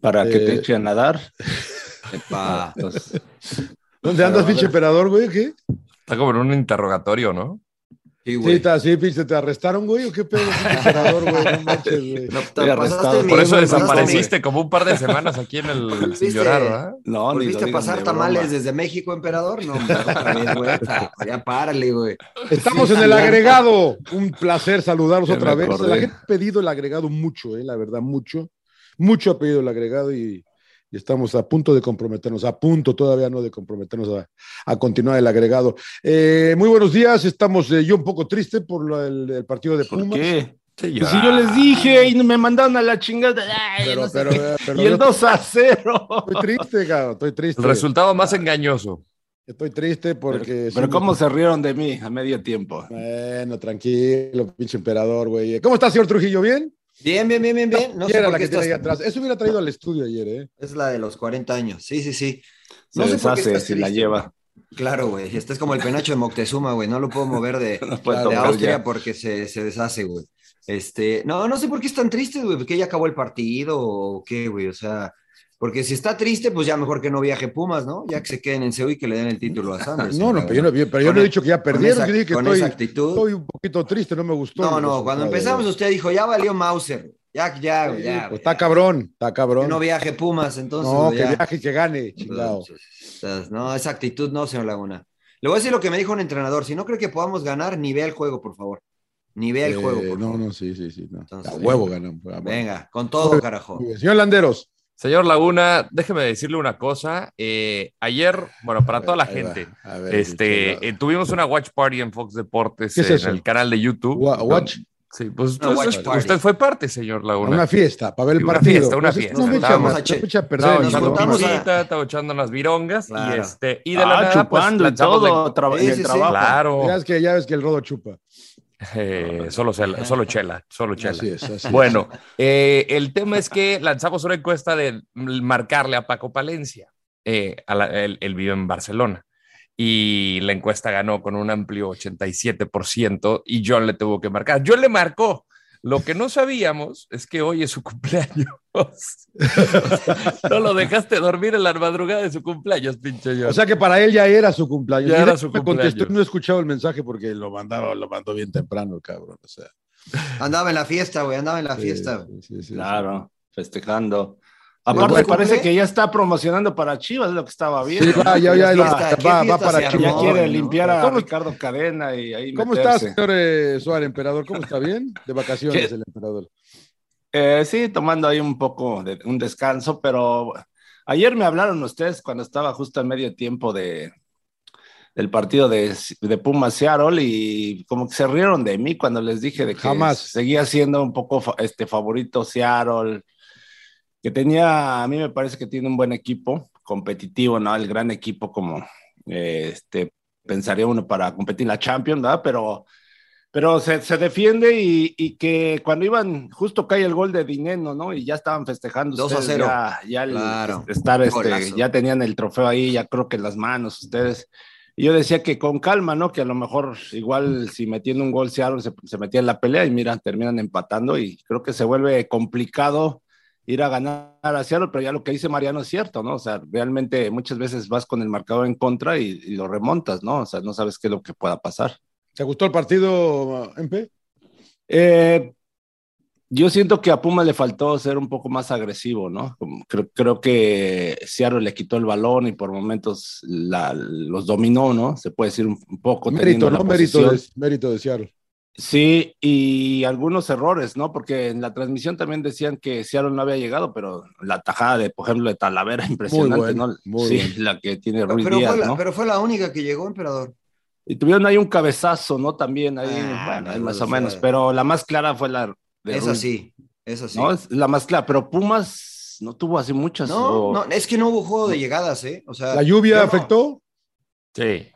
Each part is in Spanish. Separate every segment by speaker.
Speaker 1: Para que te
Speaker 2: Eh.
Speaker 1: eche a nadar.
Speaker 3: Epa.
Speaker 1: Pues,
Speaker 2: ¿Dónde andas, pinche emperador, güey? ¿Qué?
Speaker 4: Está como en un interrogatorio, ¿no?
Speaker 3: Sí,
Speaker 2: Sí,
Speaker 3: güey.
Speaker 2: pinche, ¿te arrestaron, güey? ¿O qué pedo, emperador, güey? No manches, güey.
Speaker 3: No, te
Speaker 4: Por eso desapareciste como un par de semanas aquí en el Sin. Llorar, ¿verdad?
Speaker 1: no, ni
Speaker 3: ¿Volviste a pasar
Speaker 1: de
Speaker 3: tamales
Speaker 1: broma.
Speaker 3: desde México, emperador? No, otra vez, güey. Ya párale, güey.
Speaker 2: Estamos en el agregado. Un placer saludarlos otra vez.
Speaker 1: acordé.
Speaker 2: La gente ha pedido el agregado mucho, eh, la verdad, mucho. Mucho ha pedido el agregado y, y estamos a punto de comprometernos, a punto todavía no de comprometernos a, a continuar el agregado. Eh, muy buenos días, estamos eh, yo un poco triste por lo el partido de
Speaker 1: ¿Por
Speaker 2: Pumas.
Speaker 1: qué?
Speaker 4: Sí,
Speaker 1: Pues si yo les dije y me mandaron a la chingada. Ay,
Speaker 2: Pero,
Speaker 1: no sé
Speaker 2: pero,
Speaker 1: qué.
Speaker 2: eh, pero
Speaker 1: y el 2 a 0.
Speaker 2: estoy triste, cabrón, estoy triste.
Speaker 4: El resultado más engañoso.
Speaker 2: Estoy triste porque...
Speaker 1: Pero cómo se rieron de mí a medio tiempo.
Speaker 2: Bueno, tranquilo, pinche emperador, güey. ¿Cómo está, señor Trujillo? ¿Bien?
Speaker 5: Bien, bien, bien, bien, bien. No sé
Speaker 2: era
Speaker 5: por
Speaker 2: la
Speaker 5: qué
Speaker 2: que tiene ahí
Speaker 5: estás...
Speaker 2: atrás. Eso hubiera traído al estudio ayer, ¿eh?
Speaker 5: Es la de los 40 años. Sí, sí, sí.
Speaker 1: Se
Speaker 5: No sé por qué
Speaker 1: deshace si la
Speaker 5: triste,
Speaker 1: lleva.
Speaker 5: Claro, güey. Este es como el penacho de Moctezuma, güey. No lo puedo mover de,
Speaker 1: No
Speaker 5: Austria
Speaker 1: ya.
Speaker 5: porque se, se deshace, güey. Este, no, no sé por qué están tristes, güey. ¿Porque ya acabó el partido o qué, güey? O sea, porque si está triste, pues ya mejor que no viaje Pumas, ¿no? Ya que se queden en Seúl y que le den el título a Sanders.
Speaker 2: No, no, pero yo no, pero yo no he dicho que ya perdieron.
Speaker 5: esa-
Speaker 2: yo dije que
Speaker 5: con
Speaker 2: estoy,
Speaker 5: esa actitud.
Speaker 2: estoy un poquito triste, no me gustó.
Speaker 5: No, no, cuando empezamos usted dijo, ya valió Mauser. Ya, ya,
Speaker 2: Sí,
Speaker 5: ya.
Speaker 2: pues está cabrón, está cabrón.
Speaker 5: Que no viaje Pumas, entonces.
Speaker 2: no,
Speaker 5: güey,
Speaker 2: que viaje y que gane, chingado.
Speaker 5: No, esa actitud no, señor Laguna. Le voy a decir lo que me dijo un entrenador. Si no cree que podamos ganar, ni vea el juego, por favor. Ni vea el
Speaker 2: Eh,
Speaker 5: juego, por
Speaker 2: no,
Speaker 5: favor.
Speaker 2: no, sí, sí, sí. No.
Speaker 5: Entonces,
Speaker 2: a huevo ganamos.
Speaker 5: Venga, con todo, carajo.
Speaker 2: Señor Landeros.
Speaker 4: Señor Laguna, déjeme decirle una cosa. Eh, ayer, bueno, para toda la
Speaker 2: Ahí va,
Speaker 4: gente,
Speaker 2: a ver,
Speaker 4: este, eh, tuvimos una watch party en Fox Deportes
Speaker 2: ¿Qué es
Speaker 4: en
Speaker 2: eso?
Speaker 4: el canal de YouTube.
Speaker 2: Wa- watch.
Speaker 4: Sí, pues
Speaker 5: Una watch
Speaker 4: usted,
Speaker 5: party.
Speaker 4: usted fue parte, señor
Speaker 2: A
Speaker 4: Laguna.
Speaker 2: Una fiesta, para ver el
Speaker 4: Una
Speaker 2: partido.
Speaker 4: fiesta, una
Speaker 2: Pues,
Speaker 4: fiesta.
Speaker 2: No
Speaker 4: Estábamos
Speaker 5: a
Speaker 2: no a
Speaker 5: nos
Speaker 4: echando
Speaker 5: a-
Speaker 4: unas virongas
Speaker 5: Claro.
Speaker 4: y este y de la
Speaker 1: Ah,
Speaker 4: nada pues,
Speaker 1: chupando y
Speaker 4: lanzamos la-
Speaker 1: todo en el trabajo.
Speaker 4: Claro,
Speaker 2: Ya ves que, ya ves que el rodo chupa.
Speaker 4: Eh, solo, solo chela, solo chela.
Speaker 2: Así es, así es.
Speaker 4: Bueno, eh, el tema es que lanzamos una encuesta de marcarle a Paco Palencia. Eh, a la- él, él vive en Barcelona y la encuesta ganó con un amplio 87% y John le tuvo que marcar. John le marcó. Lo que no sabíamos es que hoy es su cumpleaños. no lo dejaste dormir en la madrugada de su cumpleaños, pinche John.
Speaker 2: O sea que para él ya era su cumpleaños.
Speaker 4: Ya
Speaker 2: Mira,
Speaker 4: era su
Speaker 2: me contestó
Speaker 4: cumpleaños.
Speaker 2: y no he escuchado el mensaje porque lo mandaba, lo mandó bien temprano, cabrón. O sea,
Speaker 5: Andaba en la fiesta, güey, andaba en la
Speaker 2: sí,
Speaker 5: fiesta.
Speaker 2: sí, sí, sí,
Speaker 1: Claro, festejando. Aparte,
Speaker 5: bueno,
Speaker 1: parece que ya está promocionando para Chivas, es lo que estaba
Speaker 2: Sí,
Speaker 1: viendo.
Speaker 2: va, ya, ya,
Speaker 5: ¿Qué
Speaker 2: ya,
Speaker 5: fiesta- qué
Speaker 2: va, para Chivas.
Speaker 1: Ya quiere
Speaker 5: ¿no?
Speaker 1: limpiar a
Speaker 2: ¿Cómo-
Speaker 1: Ricardo Cadena y ahí
Speaker 2: ¿Cómo
Speaker 1: meterse.
Speaker 2: estás, señor eh, Suárez, emperador? ¿Cómo está? ¿Bien? De vacaciones
Speaker 1: ¿Qué?
Speaker 2: el emperador.
Speaker 1: Eh, sí, tomando ahí un poco de un descanso, pero ayer me hablaron ustedes cuando estaba justo en medio tiempo de, del partido de, de Pumas Seattle y como que se rieron de mí cuando les dije de que
Speaker 2: Jamás.
Speaker 1: seguía siendo un poco este favorito Seattle, que tenía, a mí me parece que tiene un buen equipo competitivo, ¿no? El gran equipo como eh, este pensaría uno para competir en la Champions, ¿verdad? Pero pero se, se defiende y, y, que cuando iban, justo cae el gol de Dineno, ¿no? Y ya estaban festejando
Speaker 5: 2 a
Speaker 1: ustedes
Speaker 5: 0.
Speaker 1: ya, ya el-
Speaker 5: Claro.
Speaker 1: estar, este, ya tenían el trofeo ahí, ya creo que en las manos ustedes. Y yo decía que con calma, ¿no? Que a lo mejor igual si metiendo un gol Seattle se, se metía en la pelea y mira, terminan empatando y creo que se vuelve complicado ir a ganar a Seattle, pero ya lo que dice Mariano es cierto, ¿no? O sea, realmente muchas veces vas con el marcador en contra y, y lo remontas, ¿no? O sea, no sabes qué es lo que pueda pasar.
Speaker 2: ¿Te gustó el partido, MP?
Speaker 1: Eh, yo siento que a Puma le faltó ser un poco más agresivo, ¿no? Creo, creo, que Seattle le quitó el balón y por momentos la, los dominó, ¿no? Se puede decir un, un poco.
Speaker 2: Mérito, ¿no? Mérito de, mérito de Seattle.
Speaker 1: Sí, y algunos errores, ¿no? Porque en la transmisión también decían que Seattle no había llegado, pero la tajada de, por ejemplo, de Talavera, impresionante,
Speaker 2: muy bueno,
Speaker 1: ¿no?
Speaker 2: Muy
Speaker 1: sí,
Speaker 2: bueno.
Speaker 1: la que tiene Ruiz
Speaker 5: Pero
Speaker 1: Díaz,
Speaker 5: fue, la,
Speaker 1: ¿no?
Speaker 5: pero fue la única que llegó, emperador.
Speaker 1: Y tuvieron ahí un cabezazo, ¿no? También ahí,
Speaker 5: Ah,
Speaker 1: bueno,
Speaker 5: no,
Speaker 1: ahí más
Speaker 5: o
Speaker 1: o menos,
Speaker 5: sea,
Speaker 1: pero la más clara fue la de
Speaker 5: Esa
Speaker 1: Ruiz,
Speaker 5: sí, esa sí.
Speaker 1: ¿no? Es la más clara, pero Pumas no tuvo así muchas.
Speaker 5: No,
Speaker 1: o-
Speaker 5: no, es que no hubo juego de llegadas, ¿eh? O sea,
Speaker 2: ¿La lluvia
Speaker 5: no-
Speaker 2: afectó?
Speaker 4: Sí.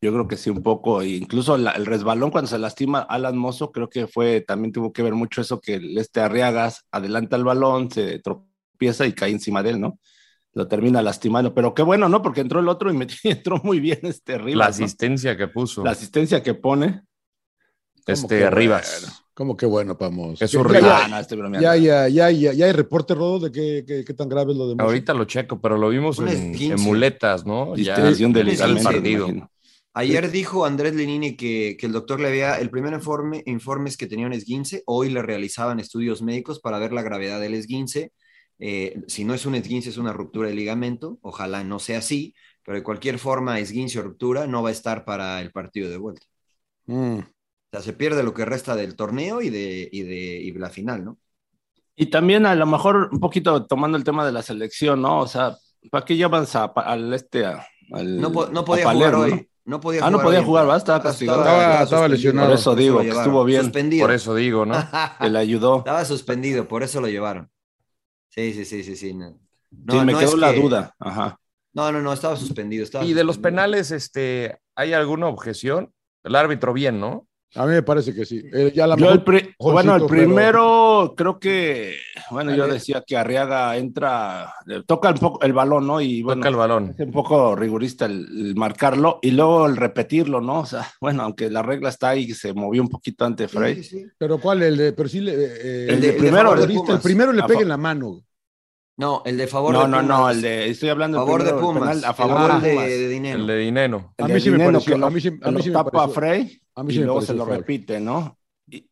Speaker 1: Yo creo que sí, un poco. e incluso la- el resbalón cuando se lastima Alan Mozo, creo que fue, también tuvo que ver mucho eso, que este Arriagas adelanta el balón, se tropieza y cae encima de él, ¿no? Lo termina lastimando. Pero qué bueno, ¿no? Porque entró el otro y metió- entró muy bien este Rivas.
Speaker 4: La
Speaker 1: ¿no?
Speaker 4: asistencia que puso.
Speaker 1: La asistencia que pone.
Speaker 4: este
Speaker 2: que
Speaker 4: Rivas.
Speaker 2: bueno? ¿Cómo que bueno, Pamos?
Speaker 4: Es
Speaker 2: Ya-
Speaker 4: un
Speaker 2: ya-
Speaker 4: rival.
Speaker 1: Ah, bromeando.
Speaker 2: Ya, ya, ya, ya, ya hay reporte, Rodo, de qué, qué, qué tan grave es lo de?
Speaker 4: Ahorita lo checo, pero lo vimos en, muletas, ¿no? Ya
Speaker 1: Distensión del
Speaker 4: partido.
Speaker 1: imagino.
Speaker 5: Ayer dijo Andrés Lenini que, que el doctor le había, el primer informe, informe es que tenía un esguince, hoy le realizaban estudios médicos para ver la gravedad del esguince. Eh, si no es un esguince, es una ruptura de ligamento, ojalá no sea así, pero de cualquier forma, esguince o ruptura no va a estar para el partido de vuelta.
Speaker 2: Mm.
Speaker 5: O sea, se pierde lo que resta del torneo y de, y de y la final, ¿no?
Speaker 1: Y también a lo mejor un poquito tomando el tema de la selección, ¿no? O sea, ¿para qué llamas a- al este a- al,
Speaker 5: No, po- no
Speaker 1: a
Speaker 5: podía
Speaker 1: Palermo,
Speaker 5: jugar
Speaker 1: ¿no?
Speaker 5: hoy. No podía
Speaker 1: Ah, no podía jugar. Estaba castigado.
Speaker 2: Estaba- lesionado.
Speaker 1: Por eso digo que estuvo bien.
Speaker 5: Suspendido.
Speaker 4: Por eso digo, ¿no?
Speaker 1: Que le ayudó.
Speaker 5: Estaba suspendido, por eso lo llevaron. Sí, sí, sí, sí, sí. No, No,
Speaker 1: sí, me
Speaker 5: no
Speaker 1: quedó la
Speaker 5: que-
Speaker 1: duda. Ajá.
Speaker 5: No, no, no, estaba suspendido. estaba
Speaker 4: Y de los penales, este, ¿hay alguna objeción? El árbitro bien, ¿no?
Speaker 2: A mí me parece que sí. Eh, ya la
Speaker 1: Yo
Speaker 2: mejor-
Speaker 1: el pri- bueno, el
Speaker 2: pero-
Speaker 1: primero creo que, bueno, yo decía que Arriaga entra, le toca un poco el balón, ¿no? Y bueno,
Speaker 4: Toca el balón.
Speaker 1: es un poco rigurista el, el marcarlo y luego el repetirlo, ¿no? O sea, bueno, aunque la regla está ahí, se movió un poquito ante Frey.
Speaker 5: sí, sí.
Speaker 2: Pero ¿cuál? El de, pero sí le, eh,
Speaker 1: El de
Speaker 2: de
Speaker 1: primero, el de
Speaker 2: el primero le
Speaker 1: A
Speaker 2: pega en la mano.
Speaker 5: No, el de favor
Speaker 1: No,
Speaker 5: de
Speaker 1: no,
Speaker 5: Pumas.
Speaker 1: no, el de, estoy hablando
Speaker 5: favor de
Speaker 1: primero,
Speaker 5: Pumas.
Speaker 1: penal a favor de
Speaker 5: de,
Speaker 1: Pumas.
Speaker 5: de dinero.
Speaker 4: El de Dineno.
Speaker 1: El
Speaker 2: A
Speaker 1: de
Speaker 2: mí sí me pareció-
Speaker 1: que lo-
Speaker 2: a mí sí- a
Speaker 1: que
Speaker 2: mí
Speaker 1: lo
Speaker 2: sí me
Speaker 1: tapa
Speaker 2: pareció-
Speaker 1: Frey
Speaker 2: a mí
Speaker 1: y
Speaker 2: sí me
Speaker 1: luego se lo repite, ¿no? Y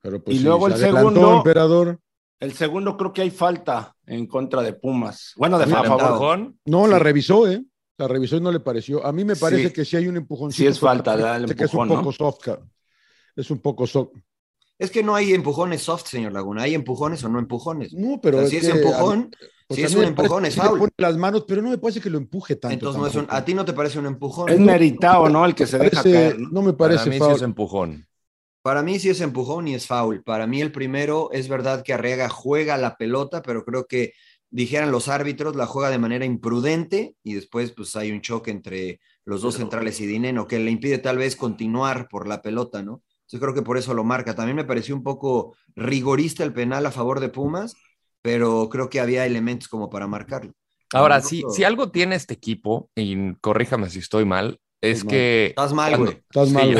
Speaker 2: Pero pues
Speaker 1: Y
Speaker 2: sí,
Speaker 1: luego
Speaker 2: se
Speaker 1: el segundo-
Speaker 2: emperador.
Speaker 1: el segundo creo que hay falta en contra de Pumas. Bueno, de favor.
Speaker 4: empujón.
Speaker 2: No, la revisó, ¿eh? La revisó y no le pareció. A mí me parece
Speaker 1: Sí.
Speaker 2: que sí hay un empujón.
Speaker 1: Sí es falta, da el
Speaker 2: que es un
Speaker 1: ¿no?
Speaker 2: poco soft. Es un poco soft.
Speaker 5: Es que no hay empujones soft, señor Laguna. Hay empujones o no empujones.
Speaker 2: No, pero
Speaker 5: O sea,
Speaker 2: es
Speaker 5: si es
Speaker 2: que
Speaker 5: empujón,
Speaker 2: a- pues
Speaker 5: si es
Speaker 2: mí
Speaker 5: un empujón, es
Speaker 2: sí
Speaker 5: foul.
Speaker 2: pone las manos, pero no me parece que lo empuje tanto.
Speaker 5: Entonces no es un, a ti no te parece un empujón.
Speaker 1: Es meritado, ¿no? El que se deja
Speaker 2: Parece-
Speaker 1: caer. ¿no?
Speaker 2: me
Speaker 4: Para
Speaker 2: parece
Speaker 4: mí sí
Speaker 2: foul.
Speaker 4: es empujón.
Speaker 5: Para mí sí es empujón y es foul. Para mí el primero es verdad que Arriaga juega la pelota, pero creo que dijeran los árbitros, la juega de manera imprudente y después pues hay un choque entre los dos centrales y Dineno que le impide tal vez continuar por la pelota, ¿no? Yo creo que por eso lo marca. También me pareció un poco rigorista el penal a favor de Pumas, pero creo que había elementos como para marcarlo.
Speaker 4: Ahora, si, si algo tiene este equipo, y corríjame si estoy mal, es
Speaker 2: Estás mal.
Speaker 4: que.
Speaker 5: Estás mal, güey.
Speaker 2: Estás
Speaker 4: Sí,
Speaker 2: mal,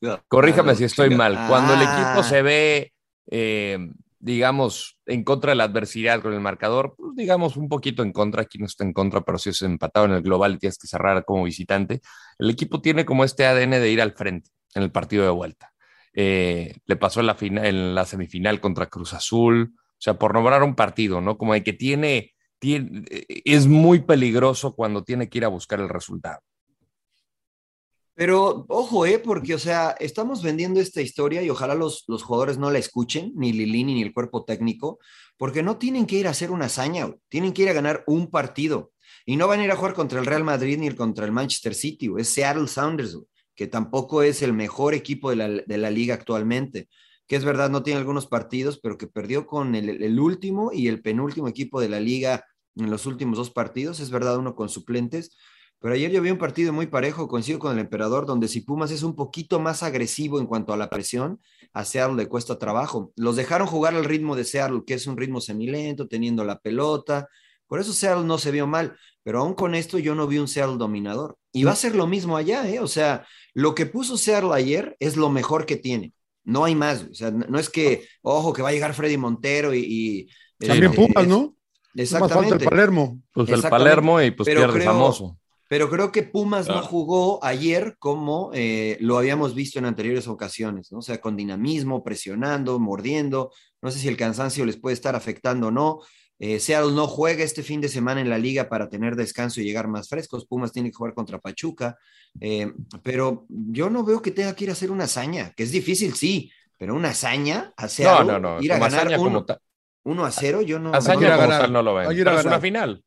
Speaker 2: güey.
Speaker 4: Corríjame si estoy mal. Cuando el
Speaker 5: Ah.
Speaker 4: equipo se ve, eh, digamos, en contra de la adversidad con el marcador, pues, digamos un poquito en contra, aquí no está en contra, pero si es empatado en el global y tienes que cerrar como visitante, el equipo tiene como este ADN de ir al frente en el partido de vuelta. Eh, le pasó en la, semifinal contra Cruz Azul, o sea, por nombrar un partido, ¿no? Como de que tiene, tiene, es muy peligroso cuando tiene que ir a buscar el resultado.
Speaker 5: Pero ojo, ¿eh? Porque, o sea, estamos vendiendo esta historia y ojalá los, los jugadores no la escuchen, ni Lilini ni el cuerpo técnico, porque no tienen que ir a hacer una hazaña, tienen que ir a ganar un partido. Y no van a ir a jugar contra el Real Madrid ni contra el Manchester City, es Seattle Sounders, güey, que tampoco es el mejor equipo de la, de la liga actualmente. Que es verdad, no tiene algunos partidos, pero que perdió con el, último y el penúltimo equipo de la liga en los últimos dos partidos. Es verdad, uno con suplentes. Pero ayer yo vi un partido muy parejo, coincido con el emperador, donde si Pumas es un poquito más agresivo en cuanto a la presión, a Seattle le cuesta trabajo. Los dejaron jugar al ritmo de Seattle, que es un ritmo semilento, teniendo la pelota. Por eso Seattle no se vio mal, pero aún con esto yo no vi un Seattle dominador. Y va a ser lo mismo allá, ¿eh? O sea, lo que puso Seattle ayer es lo mejor que tiene. No hay más. O sea, no es que, ojo, que va a llegar Freddy Montero y. y
Speaker 2: También
Speaker 5: este,
Speaker 2: Pumas,
Speaker 5: es-
Speaker 2: ¿no? Más falta el
Speaker 5: Exactamente.
Speaker 2: Palermo.
Speaker 4: Pues el
Speaker 5: Exactamente.
Speaker 4: Palermo y pues
Speaker 5: Pero
Speaker 4: pierde
Speaker 5: creo-
Speaker 4: famoso.
Speaker 5: pero creo que Pumas no
Speaker 1: Claro.
Speaker 5: jugó ayer como eh, lo habíamos visto en anteriores ocasiones, ¿no? O sea, con dinamismo, presionando, mordiendo. No sé si el cansancio les puede estar afectando o no. Eh, Seattle no juega este fin de semana en la liga para tener descanso y llegar más frescos. Pumas tiene que jugar contra Pachuca. Eh, pero yo no veo que tenga que ir a hacer una hazaña, que es difícil, sí, pero una hazaña a
Speaker 4: No,
Speaker 5: Seattle,
Speaker 4: no, no.
Speaker 5: ir a
Speaker 4: como
Speaker 5: ganar
Speaker 4: hazaña
Speaker 5: uno,
Speaker 4: como ta-
Speaker 5: uno a cero, yo no.
Speaker 4: hazaña
Speaker 2: ir a
Speaker 4: como
Speaker 2: ganar.
Speaker 4: tal no lo ven.
Speaker 2: Hay que ir a
Speaker 4: Pero es una
Speaker 2: ganar.
Speaker 4: final.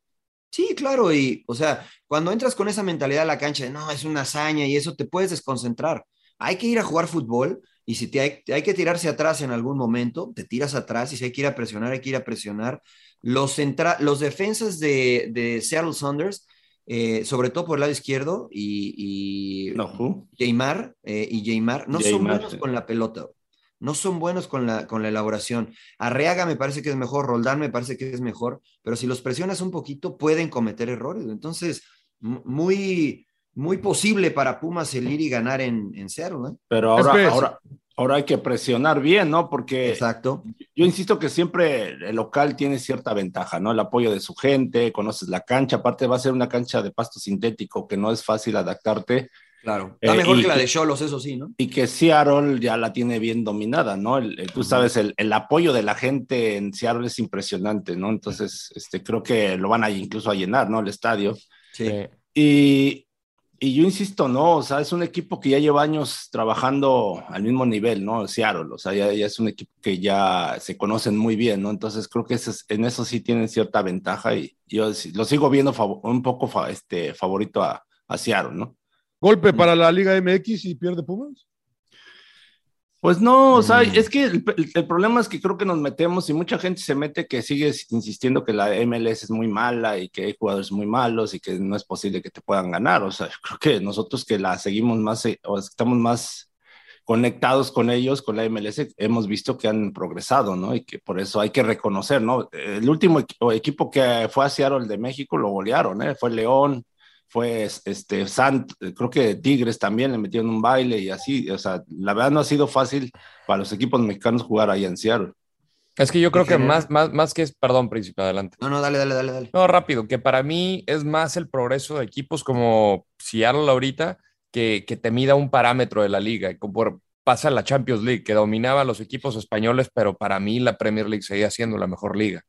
Speaker 5: Sí, claro, y o sea, cuando entras con esa mentalidad a la cancha de no, es una hazaña y eso te puedes desconcentrar. Hay que ir a jugar fútbol y si te hay, hay que tirarse atrás en algún momento, te tiras atrás y si hay que ir a presionar, hay que ir a presionar. Los, centra- los defensas de, de Seattle Saunders, eh, sobre todo por el lado izquierdo y, y
Speaker 1: No?
Speaker 5: Jaymar, eh, y Jaymar, no son buenos
Speaker 1: sí.
Speaker 5: con la pelota. No son buenos con la, con la elaboración. Arriaga me parece que es mejor, Roldán me parece que es mejor, pero si los presionas un poquito pueden cometer errores. Entonces, muy, muy posible para Pumas el ir y ganar en, en Seattle, ¿no?
Speaker 1: Pero ahora, ahora, ahora hay que presionar bien, ¿no? Porque
Speaker 5: Exacto.
Speaker 1: yo insisto que siempre el local tiene cierta ventaja, ¿no? El apoyo de su gente, conoces la cancha, aparte va a ser una cancha de pasto sintético que no es fácil adaptarte
Speaker 5: Claro. Está
Speaker 1: Eh,
Speaker 5: mejor que la de Cholos, eso sí, ¿no?
Speaker 1: y que Seattle ya la tiene bien dominada, ¿no? El- el- tú sabes, el, el apoyo de la gente en Seattle es impresionante, ¿no? Entonces, este, creo que lo van a incluso a llenar, ¿no? El estadio.
Speaker 5: Sí.
Speaker 4: Sí.
Speaker 1: Y, y yo insisto, no, o sea, es un equipo que ya lleva años trabajando al mismo nivel, ¿no? Seattle, o sea, ya, ya es un equipo que ya se conocen muy bien, ¿no? Entonces creo que es- en eso sí tienen cierta ventaja y yo lo sigo viendo un poco fa- este, favorito a, a Seattle, ¿no?
Speaker 2: Golpe para la Liga MX y pierde Pumas.
Speaker 1: Pues no, o sea, es que el, el- el problema es que creo que nos metemos y mucha gente se mete que sigue insistiendo que la MLS es muy mala y que hay jugadores muy malos y que no es posible que te puedan ganar. O sea, yo creo que nosotros que la seguimos más eh, o estamos más conectados con ellos, con la MLS, hemos visto que han progresado, ¿no? Y que por eso hay que reconocer, ¿no? El último equi- equipo que fue a Seattle de México lo golearon, ¿eh? Fue León, fue este Sant, creo que Tigres también le metieron un baile y así, o sea, la verdad no ha sido fácil para los equipos mexicanos jugar ahí en Seattle.
Speaker 4: Es que yo creo que más, más, más que es, perdón, príncipe, adelante.
Speaker 5: No, no, dale, dale, dale, dale.
Speaker 4: No, rápido, que para mí es más el progreso de equipos como Seattle ahorita que, que te mida un parámetro de la liga. Como por- pasa la Champions League, que dominaba a los equipos españoles, pero para mí la Premier League seguía siendo la mejor liga.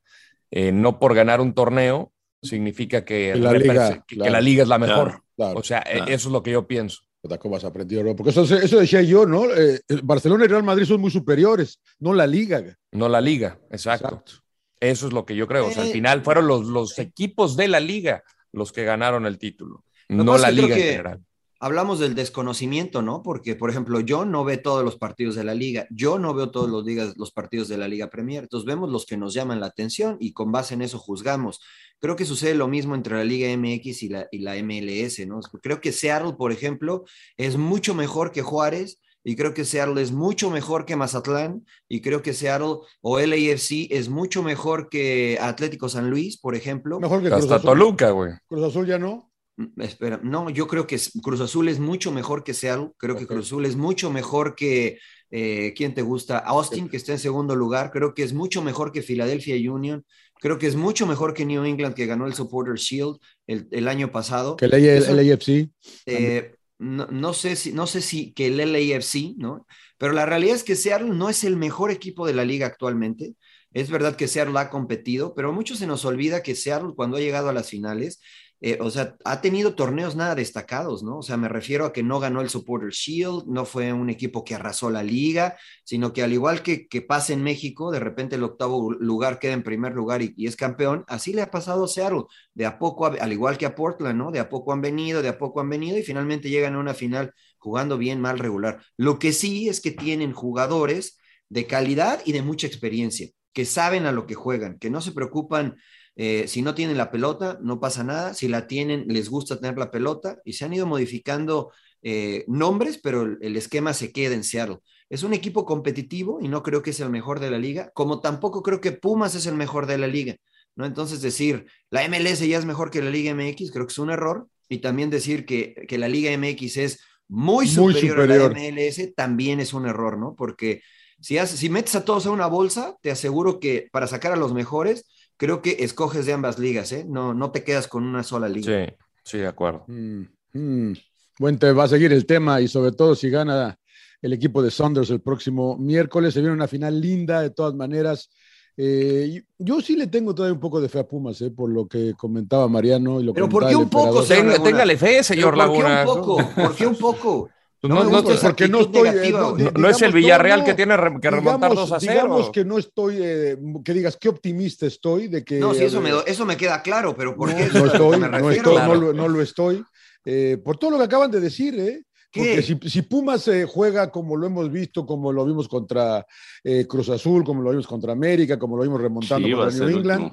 Speaker 4: Eh, no por ganar un torneo significa que,
Speaker 2: Que la liga,
Speaker 4: que- que
Speaker 2: claro.
Speaker 4: la liga es la mejor.
Speaker 1: Claro,
Speaker 2: Claro.
Speaker 4: O sea,
Speaker 1: Claro.
Speaker 4: eso es lo que yo pienso.
Speaker 2: Puta, ¿Cómo has aprendido, no? Porque eso, eso decía yo, ¿no? Eh, Barcelona y Real Madrid son muy superiores, no la Liga.
Speaker 4: No la liga, exacto.
Speaker 2: Exacto.
Speaker 4: Eso es lo que yo creo. O sea, al
Speaker 5: Eh,
Speaker 4: final fueron los, los equipos de la liga los que ganaron el título, no
Speaker 5: pasa
Speaker 4: la liga en general.
Speaker 5: Hablamos del desconocimiento, ¿no? Porque, por ejemplo, yo no veo todos los partidos de la liga, yo no veo todos los, ligas, los partidos de la Liga Premier, entonces vemos los que nos llaman la atención y con base en eso juzgamos. Creo que sucede lo mismo entre la Liga MX y la, y la MLS, ¿no? Creo que Seattle, por ejemplo, es mucho mejor que Juárez. Y creo que Seattle es mucho mejor que Mazatlán. Y creo que Seattle o LAFC es mucho mejor que Atlético San Luis, por ejemplo.
Speaker 2: Mejor que Cruz
Speaker 4: Hasta
Speaker 2: Azul.
Speaker 4: Toluca, güey.
Speaker 2: Cruz Azul ya no.
Speaker 5: Mm, Espera, no, yo creo que Cruz Azul es mucho mejor que Seattle. Creo que. Cruz Azul es mucho mejor que. eh, ¿Quién te gusta? Austin, que está en segundo lugar. Creo que es mucho mejor que Philadelphia Union. Creo que es mucho mejor que New England, que ganó el Supporter Shield el, el año pasado.
Speaker 2: Que el, el,
Speaker 5: Eso-
Speaker 2: el AFC.
Speaker 5: eh, no, no sé si, no sé si que el LAFC, ¿no? Pero la realidad es que Seattle no es el mejor equipo de la liga actualmente. Es verdad que Seattle ha competido, pero mucho se nos olvida que Seattle cuando ha llegado a las finales, eh, o sea, ha tenido torneos nada destacados, ¿no? O sea, me refiero a que no ganó el Supporter Shield, no fue un equipo que arrasó la liga, sino que al igual que, que pasa en México, de repente el octavo lugar queda en primer lugar y, es campeón, así le ha pasado a Seattle, de a poco, al igual que a Portland, ¿no? De a poco han venido, de a poco han venido y finalmente llegan a una final jugando bien, mal, regular. Lo que sí es que tienen jugadores de calidad y de mucha experiencia, que saben a lo que juegan, que no se preocupan eh, si no tienen la pelota, no pasa nada. Si la tienen, les gusta tener la pelota y se han ido modificando eh, nombres, pero el, el esquema se queda en Seattle. Es un equipo competitivo y no creo que es el mejor de la liga, como tampoco creo que Pumas es el mejor de la liga. ¿no? Entonces decir, la MLS ya es mejor que la Liga MX, creo que es un error. Y también decir que, que la Liga MX es muy
Speaker 2: Muy
Speaker 5: superior,
Speaker 2: superior.
Speaker 5: a la MLS también es un error, ¿no? Porque si, haces, si metes a todos a una bolsa, te aseguro que para sacar a los mejores, creo que escoges de ambas ligas, ¿eh? No, no te quedas con una sola liga.
Speaker 4: Sí, Sí, de acuerdo.
Speaker 2: Mm, mm. Bueno, te va a seguir el tema y sobre todo si gana el equipo de Saunders el próximo miércoles. Se viene una final linda de todas maneras. Eh, yo sí le tengo todavía un poco de fe a Pumas, eh, por lo que comentaba Mariano. Y lo
Speaker 5: Pero ¿por qué un poco, Laguna?
Speaker 4: téngale fe, señor
Speaker 5: ¿Pero ¿Por qué
Speaker 4: Laguna.
Speaker 5: un poco? ¿Por qué un poco? No
Speaker 4: no-
Speaker 5: me gusta
Speaker 2: porque no estoy, eh, no,
Speaker 4: es el Villarreal que tiene que remontar
Speaker 2: digamos,
Speaker 4: 2 a 0.
Speaker 2: Digamos que no estoy, eh, que digas qué optimista estoy de que.
Speaker 5: No, sí, eso me,
Speaker 2: eh,
Speaker 5: do- eso me queda claro, pero ¿por qué?
Speaker 2: no estoy,
Speaker 5: me refiero.
Speaker 2: estoy, no,
Speaker 4: Claro.
Speaker 2: lo, no lo estoy. Eh, por todo lo que acaban de decir, ¿eh?
Speaker 5: ¿Qué?
Speaker 2: Porque si, si Pumas eh, juega como lo hemos visto, como lo vimos contra eh, Cruz Azul, como lo vimos contra América, como lo vimos remontando contra New England.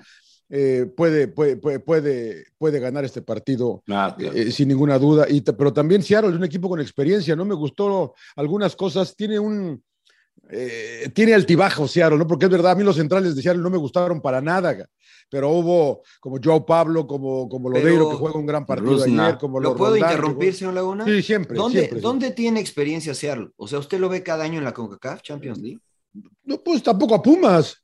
Speaker 2: Eh, puede, puede, puede, puede, puede ganar este partido
Speaker 1: Ah, claro.
Speaker 2: eh, sin ninguna duda. Y, pero también Seattle es un equipo con experiencia, ¿no? Me gustó algunas cosas, tiene un... eh, tiene altibajos Seattle, ¿no? Porque es verdad, a mí los centrales de Seattle no me gustaron para nada, pero hubo como Joao Pablo, como, como
Speaker 5: Pero-
Speaker 2: Lodeiro, que juega un gran partido
Speaker 1: Rusna.
Speaker 2: ayer, como
Speaker 5: ¿Lo puedo
Speaker 2: Roldán, que
Speaker 5: interrumpir, señor Laguna?
Speaker 2: Sí, siempre.
Speaker 5: ¿Dónde,
Speaker 2: siempre,
Speaker 5: ¿Dónde tiene experiencia Seattle? O sea, ¿usted lo ve cada año en la CONCACAF Champions League?
Speaker 2: No, pues tampoco a Pumas,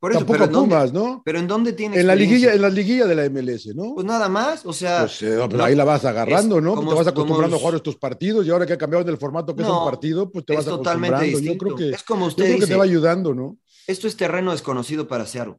Speaker 5: Por eso,
Speaker 2: tampoco
Speaker 5: pero
Speaker 2: a
Speaker 5: ¿en dónde-
Speaker 2: Pumas, ¿no?
Speaker 5: ¿Pero en dónde tiene
Speaker 2: En la liguilla, en la liguilla de la MLS, ¿no?
Speaker 5: Pues nada más, o sea...
Speaker 2: Pues, eh,
Speaker 5: no,
Speaker 2: ahí la vas agarrando,
Speaker 5: es
Speaker 2: ¿no?
Speaker 5: como-
Speaker 2: te vas acostumbrando a jugar estos partidos y ahora que ha cambiado en el formato que es un partido, pues te vas
Speaker 5: totalmente
Speaker 2: acostumbrando. Yo
Speaker 5: distinto.
Speaker 2: creo que,
Speaker 5: es como
Speaker 2: yo
Speaker 5: usted
Speaker 2: creo que
Speaker 5: dice,
Speaker 2: te va ayudando, ¿no?
Speaker 5: esto es terreno desconocido para Seattle.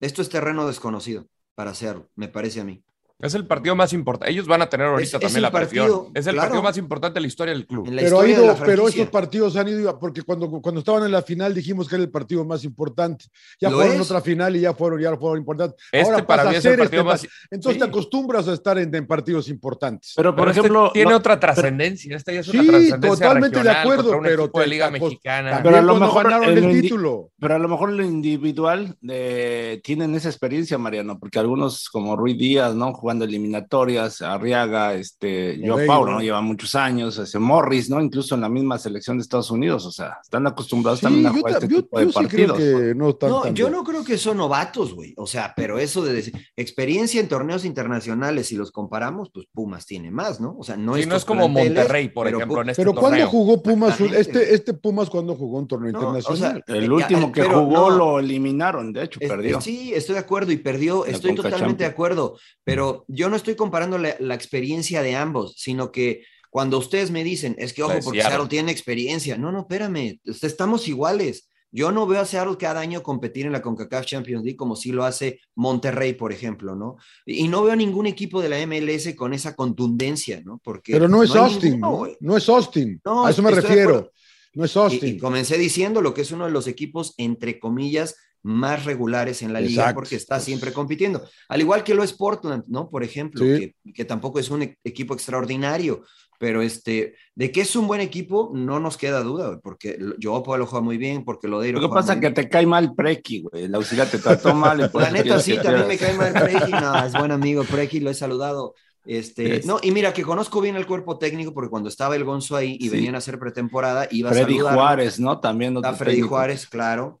Speaker 5: Esto es terreno desconocido para Seattle, me parece a mí.
Speaker 4: Es el partido más importante. Ellos van a tener ahorita
Speaker 5: Es- es
Speaker 4: también
Speaker 5: el
Speaker 4: la presión.
Speaker 5: partido,
Speaker 4: es el
Speaker 5: claro.
Speaker 4: partido más importante de la historia del club.
Speaker 2: Pero, ha ido,
Speaker 5: de
Speaker 2: pero estos partidos han ido, porque cuando, cuando estaban en la final dijimos que era el partido más importante. Ya
Speaker 5: Lo
Speaker 2: fueron
Speaker 5: es.
Speaker 2: otra final y ya fueron, ya fueron importantes.
Speaker 4: Este
Speaker 2: Ahora
Speaker 4: para
Speaker 2: pasa
Speaker 4: mí es el partido
Speaker 2: este
Speaker 4: más.
Speaker 2: Entonces
Speaker 4: sí.
Speaker 2: te acostumbras a estar en, en partidos importantes.
Speaker 1: Pero, por
Speaker 4: Pero este
Speaker 1: ejemplo,
Speaker 4: tiene
Speaker 1: no-
Speaker 4: otra trascendencia. Este ya es una
Speaker 2: Sí,
Speaker 4: trascendencia
Speaker 2: totalmente de acuerdo,
Speaker 4: un
Speaker 2: pero
Speaker 4: equipo de
Speaker 2: te-
Speaker 4: Liga
Speaker 2: te
Speaker 4: Mexicana.
Speaker 1: Pero a lo mejor
Speaker 2: ganaron el
Speaker 1: lo indi-
Speaker 2: título.
Speaker 1: Pero a lo mejor en lo individual eh, tienen esa experiencia, Mariano, porque algunos como Rui Díaz, ¿no? Jugando eliminatorias, Arriaga, este, Joao. Paulo, ¿no? Lleva muchos años, ese Morris, ¿no? Incluso en la misma selección de Estados Unidos, o sea, están acostumbrados
Speaker 2: Sí,
Speaker 1: también a jugar este
Speaker 2: yo-
Speaker 1: tipo de
Speaker 2: yo sí creo
Speaker 1: partidos.
Speaker 2: que no tan,
Speaker 5: No,
Speaker 2: tan
Speaker 5: yo
Speaker 2: bien.
Speaker 5: no creo que son novatos, güey. O sea, pero eso de decir, experiencia en torneos internacionales, si los comparamos, pues Pumas tiene más, ¿no? O sea, no,
Speaker 4: Sí, no es como Monterrey, por
Speaker 5: pero
Speaker 4: ejemplo, en este
Speaker 2: Pero ¿cuándo
Speaker 4: torneo.
Speaker 2: jugó Pumas? Este, este Pumas cuando jugó un torneo
Speaker 5: No, o sea,
Speaker 2: internacional.
Speaker 1: El
Speaker 5: Eh,
Speaker 1: último
Speaker 5: eh,
Speaker 1: que jugó
Speaker 5: no.
Speaker 1: lo eliminaron, de hecho,
Speaker 5: Es-
Speaker 1: perdió.
Speaker 5: sí, estoy de acuerdo y perdió, estoy totalmente de acuerdo, pero yo no estoy comparando la, la experiencia de ambos, sino que cuando ustedes me dicen, es que ojo,
Speaker 4: de
Speaker 5: porque
Speaker 4: Seattle.
Speaker 5: Tiene experiencia, no, no, espérame, sea, estamos iguales. Yo no veo a Seattle cada año competir en la CONCACAF Champions League como si lo hace Monterrey, por ejemplo, ¿no? Y, no veo ningún equipo de la MLS con esa contundencia, ¿no? Porque
Speaker 2: Pero no es
Speaker 5: hay
Speaker 2: Austin,
Speaker 5: ninguno,
Speaker 2: ¿no? No es Austin.
Speaker 5: No,
Speaker 2: a eso me refiero. No es
Speaker 5: Y-
Speaker 2: Austin.
Speaker 5: Y, comencé diciendo lo que es uno de los equipos, entre comillas, más regulares en la liga
Speaker 2: Exacto.
Speaker 5: porque está siempre compitiendo. Al igual que lo es Portland, ¿no? Por ejemplo,
Speaker 2: Sí.
Speaker 5: que, que tampoco es un e- equipo extraordinario, pero este, de que es un buen equipo, no nos queda duda, porque yo lo juega muy bien, porque lo de
Speaker 1: Lo que pasa es que te cae mal Preki, güey. El auxiliar te trató mal.
Speaker 5: La neta, sí, también me cae mal Preki. No, es buen amigo Preki, lo he saludado. Este,
Speaker 1: Es-
Speaker 5: no, y mira que conozco bien el cuerpo técnico porque cuando estaba el Gonzo ahí y
Speaker 1: Sí.
Speaker 5: venían a hacer pretemporada, iba a
Speaker 1: Freddy. Juárez, ¿no? También.
Speaker 5: Está Freddy
Speaker 1: técnico.
Speaker 5: Juárez, claro.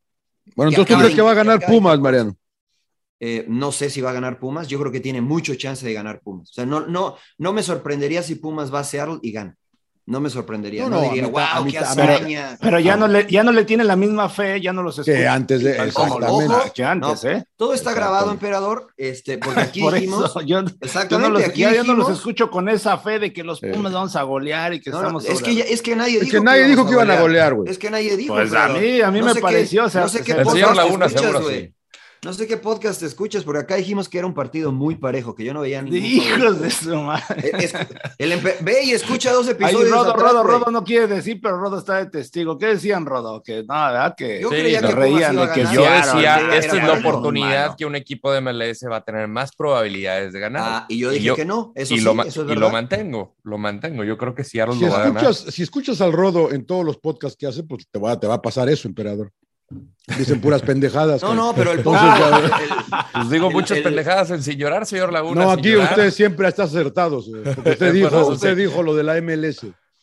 Speaker 2: Bueno, entonces tú crees que va a ganar Pumas, Mariano.
Speaker 5: Eh, no sé si va a ganar Pumas. Yo creo que tiene mucho chance de ganar Pumas. O sea, no, no, no me sorprendería si Pumas va a Seattle y gana. No me sorprendería.
Speaker 2: No,
Speaker 5: No,
Speaker 2: no,
Speaker 5: diría,
Speaker 2: a
Speaker 5: wow, qué hazaña.
Speaker 1: Pero ya no, le, ya no le tiene la misma fe, ya no los escucha.
Speaker 2: Que antes de. Exactamente.
Speaker 1: que antes,
Speaker 5: No,
Speaker 1: ¿eh?
Speaker 5: Todo está grabado, emperador, este, porque aquí
Speaker 1: Por
Speaker 5: dijimos.
Speaker 1: eso, yo, yo
Speaker 5: exactamente,
Speaker 1: no los,
Speaker 5: aquí
Speaker 1: ya, ya no los
Speaker 5: dijimos-
Speaker 1: escucho con esa fe de que los. Pumas vamos a golear y que estamos
Speaker 5: es, que, ya- es que nadie
Speaker 2: Es
Speaker 5: dijo
Speaker 2: que nadie dijo que iban a golear, güey.
Speaker 5: Es que nadie dijo.
Speaker 1: Pues a mí- a mí me pareció, o sea,
Speaker 5: no sé qué
Speaker 1: el
Speaker 4: señor
Speaker 5: podcast
Speaker 4: Laguna
Speaker 5: escuchas, güey. No sé qué podcast te escuchas, porque acá dijimos que era un partido muy parejo, que yo no veía ningún
Speaker 1: Hijos de su madre.
Speaker 5: Es- el empe- ve y escucha dos
Speaker 1: Ahí
Speaker 5: episodios.
Speaker 1: Rodo,
Speaker 5: atrás,
Speaker 1: Rodo,
Speaker 5: güey.
Speaker 1: Rodo no quiere decir, pero Rodo está de testigo. ¿Qué decían, Rodo? Que no, ¿verdad? Que
Speaker 5: Yo
Speaker 4: Sí,
Speaker 5: creía que
Speaker 1: reían de que.
Speaker 4: Yo decía, esta es la oportunidad
Speaker 1: mano.
Speaker 4: que un equipo de MLS va a tener más probabilidades de ganar.
Speaker 5: Ah, y yo dije que no, eso
Speaker 4: y
Speaker 5: sí,
Speaker 4: lo, ma-
Speaker 5: eso es
Speaker 4: y lo mantengo, lo mantengo. Yo creo que Seattle
Speaker 2: Si
Speaker 4: lo va a ganar.
Speaker 2: escuchas, si escuchas al Rodo en todos los podcasts que hace, pues te va, te va a pasar eso, emperador. Dicen puras pendejadas.
Speaker 5: No, no, pero el
Speaker 2: ya-
Speaker 5: el-
Speaker 4: Pues digo
Speaker 5: el-
Speaker 4: muchas
Speaker 5: el-
Speaker 4: pendejadas en sin llorar, señor Laguna.
Speaker 2: No, aquí
Speaker 4: llorar.
Speaker 2: usted siempre está acertado. señor, porque Usted dijo,
Speaker 4: Bueno,
Speaker 2: usted dijo lo de la MLS.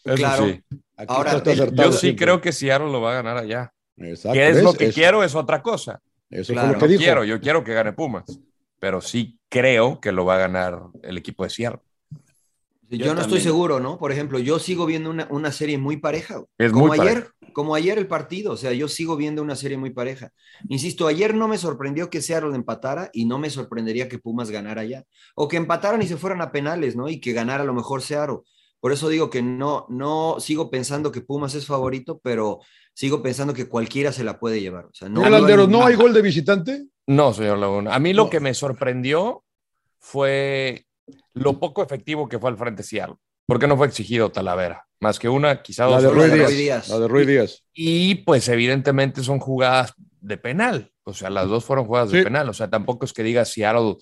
Speaker 4: Eso
Speaker 5: claro.
Speaker 4: sí.
Speaker 2: Aquí
Speaker 5: Ahora,
Speaker 2: está
Speaker 5: el-
Speaker 2: acertado
Speaker 4: Yo sí
Speaker 2: siempre.
Speaker 4: creo que Seattle lo va a ganar allá.
Speaker 2: Exacto,
Speaker 4: ¿Qué es lo que
Speaker 2: Eso-
Speaker 4: quiero? Es otra cosa.
Speaker 2: Eso
Speaker 5: Claro.
Speaker 2: fue lo que
Speaker 4: No
Speaker 2: dijo.
Speaker 4: quiero, yo quiero que gane Pumas. Pero sí creo que lo va a ganar el equipo de Seattle.
Speaker 5: Yo, no estoy seguro, ¿no? Por ejemplo, yo sigo viendo una, una serie muy pareja.
Speaker 4: Es
Speaker 5: como
Speaker 4: muy
Speaker 5: ayer, como ayer el partido, o sea, yo sigo viendo una serie muy pareja. Insisto, ayer no me sorprendió que Seattle empatara y no me sorprendería que Pumas ganara ya. O que empataran y se fueran a penales, ¿no? Y que ganara a lo mejor Seattle. Por eso digo que no, no sigo pensando que Pumas es favorito, pero sigo pensando que cualquiera se la puede llevar. O sea, no,
Speaker 2: Landeros, ¿no hay gol de visitante?
Speaker 4: No, señor Laguna. A mí lo que me sorprendió fue lo poco efectivo que fue al frente Seattle. ¿Por qué no fue exigido Talavera? Más que una, quizá
Speaker 2: La
Speaker 4: dos.
Speaker 2: de Ruiz. Díaz. La de Ruiz Díaz.
Speaker 4: Y pues evidentemente son jugadas de penal. O sea, las dos fueron jugadas de penal. O sea, tampoco es que diga Seattle,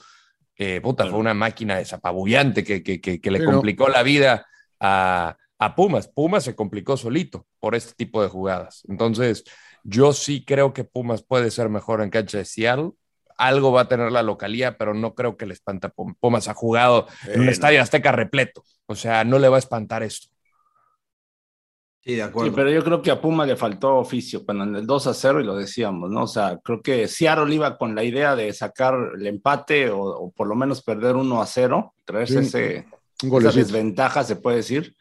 Speaker 4: eh, puta, fue una máquina desapabullante que, que, que, que le
Speaker 2: Sí, no.
Speaker 4: complicó la vida a, a Pumas. Pumas se complicó solito por este tipo de jugadas. Entonces, yo sí creo que Pumas puede ser mejor en cancha de Seattle. Algo va a tener la localía, pero no creo que le espanta. Pum- Pumas ha jugado en un
Speaker 1: Eh,
Speaker 4: estadio Azteca repleto. O sea, no le va a espantar esto.
Speaker 5: Sí, de
Speaker 1: Sí,
Speaker 5: acuerdo.
Speaker 1: pero yo creo que a Puma le faltó oficio cuando en el 2 a 0 y lo decíamos, ¿no? O sea, creo que Seattle iba con la idea de sacar el empate o, o por lo menos perder 1 a 0, traerse
Speaker 2: Sí,
Speaker 1: ese, esa desventaja, se puede decir.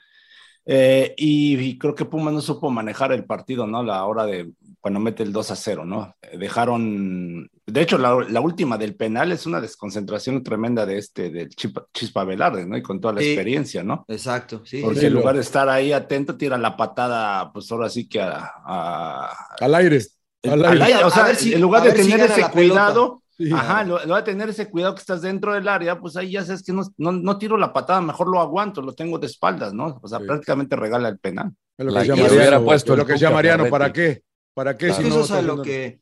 Speaker 1: Eh, y, y creo que Puma no supo manejar el partido, ¿no? A la hora de cuando mete el 2 a 0, ¿no? Dejaron, de hecho, la, la última del penal es una desconcentración tremenda de este, del Chispa, Chispa Velarde, ¿no? Y con toda la
Speaker 5: Sí.
Speaker 1: experiencia, ¿no?
Speaker 5: Exacto, sí.
Speaker 1: Porque
Speaker 2: Sí,
Speaker 1: en
Speaker 2: lo-
Speaker 1: lugar de estar ahí atento, tira la patada, pues ahora sí que a. a-
Speaker 2: Al aire. Al
Speaker 1: al
Speaker 2: aire.
Speaker 1: aire, o
Speaker 5: A
Speaker 1: sea,
Speaker 5: ver si-
Speaker 1: en lugar
Speaker 5: a
Speaker 1: de
Speaker 5: si
Speaker 1: tener ese
Speaker 5: la
Speaker 1: cuidado,
Speaker 2: Sí.
Speaker 1: ajá, en lugar de tener ese cuidado que estás dentro del área, pues ahí ya sabes que no, no, no tiro la patada, mejor lo aguanto, lo tengo de espaldas, ¿no? O sea,
Speaker 2: Sí.
Speaker 1: prácticamente regala el penal.
Speaker 2: Es lo
Speaker 4: La
Speaker 2: que
Speaker 4: que
Speaker 2: Mariano.
Speaker 4: puesto
Speaker 2: es lo que. ¿para qué? ¿Para qué
Speaker 5: Es
Speaker 2: si no
Speaker 5: eso es a lo que.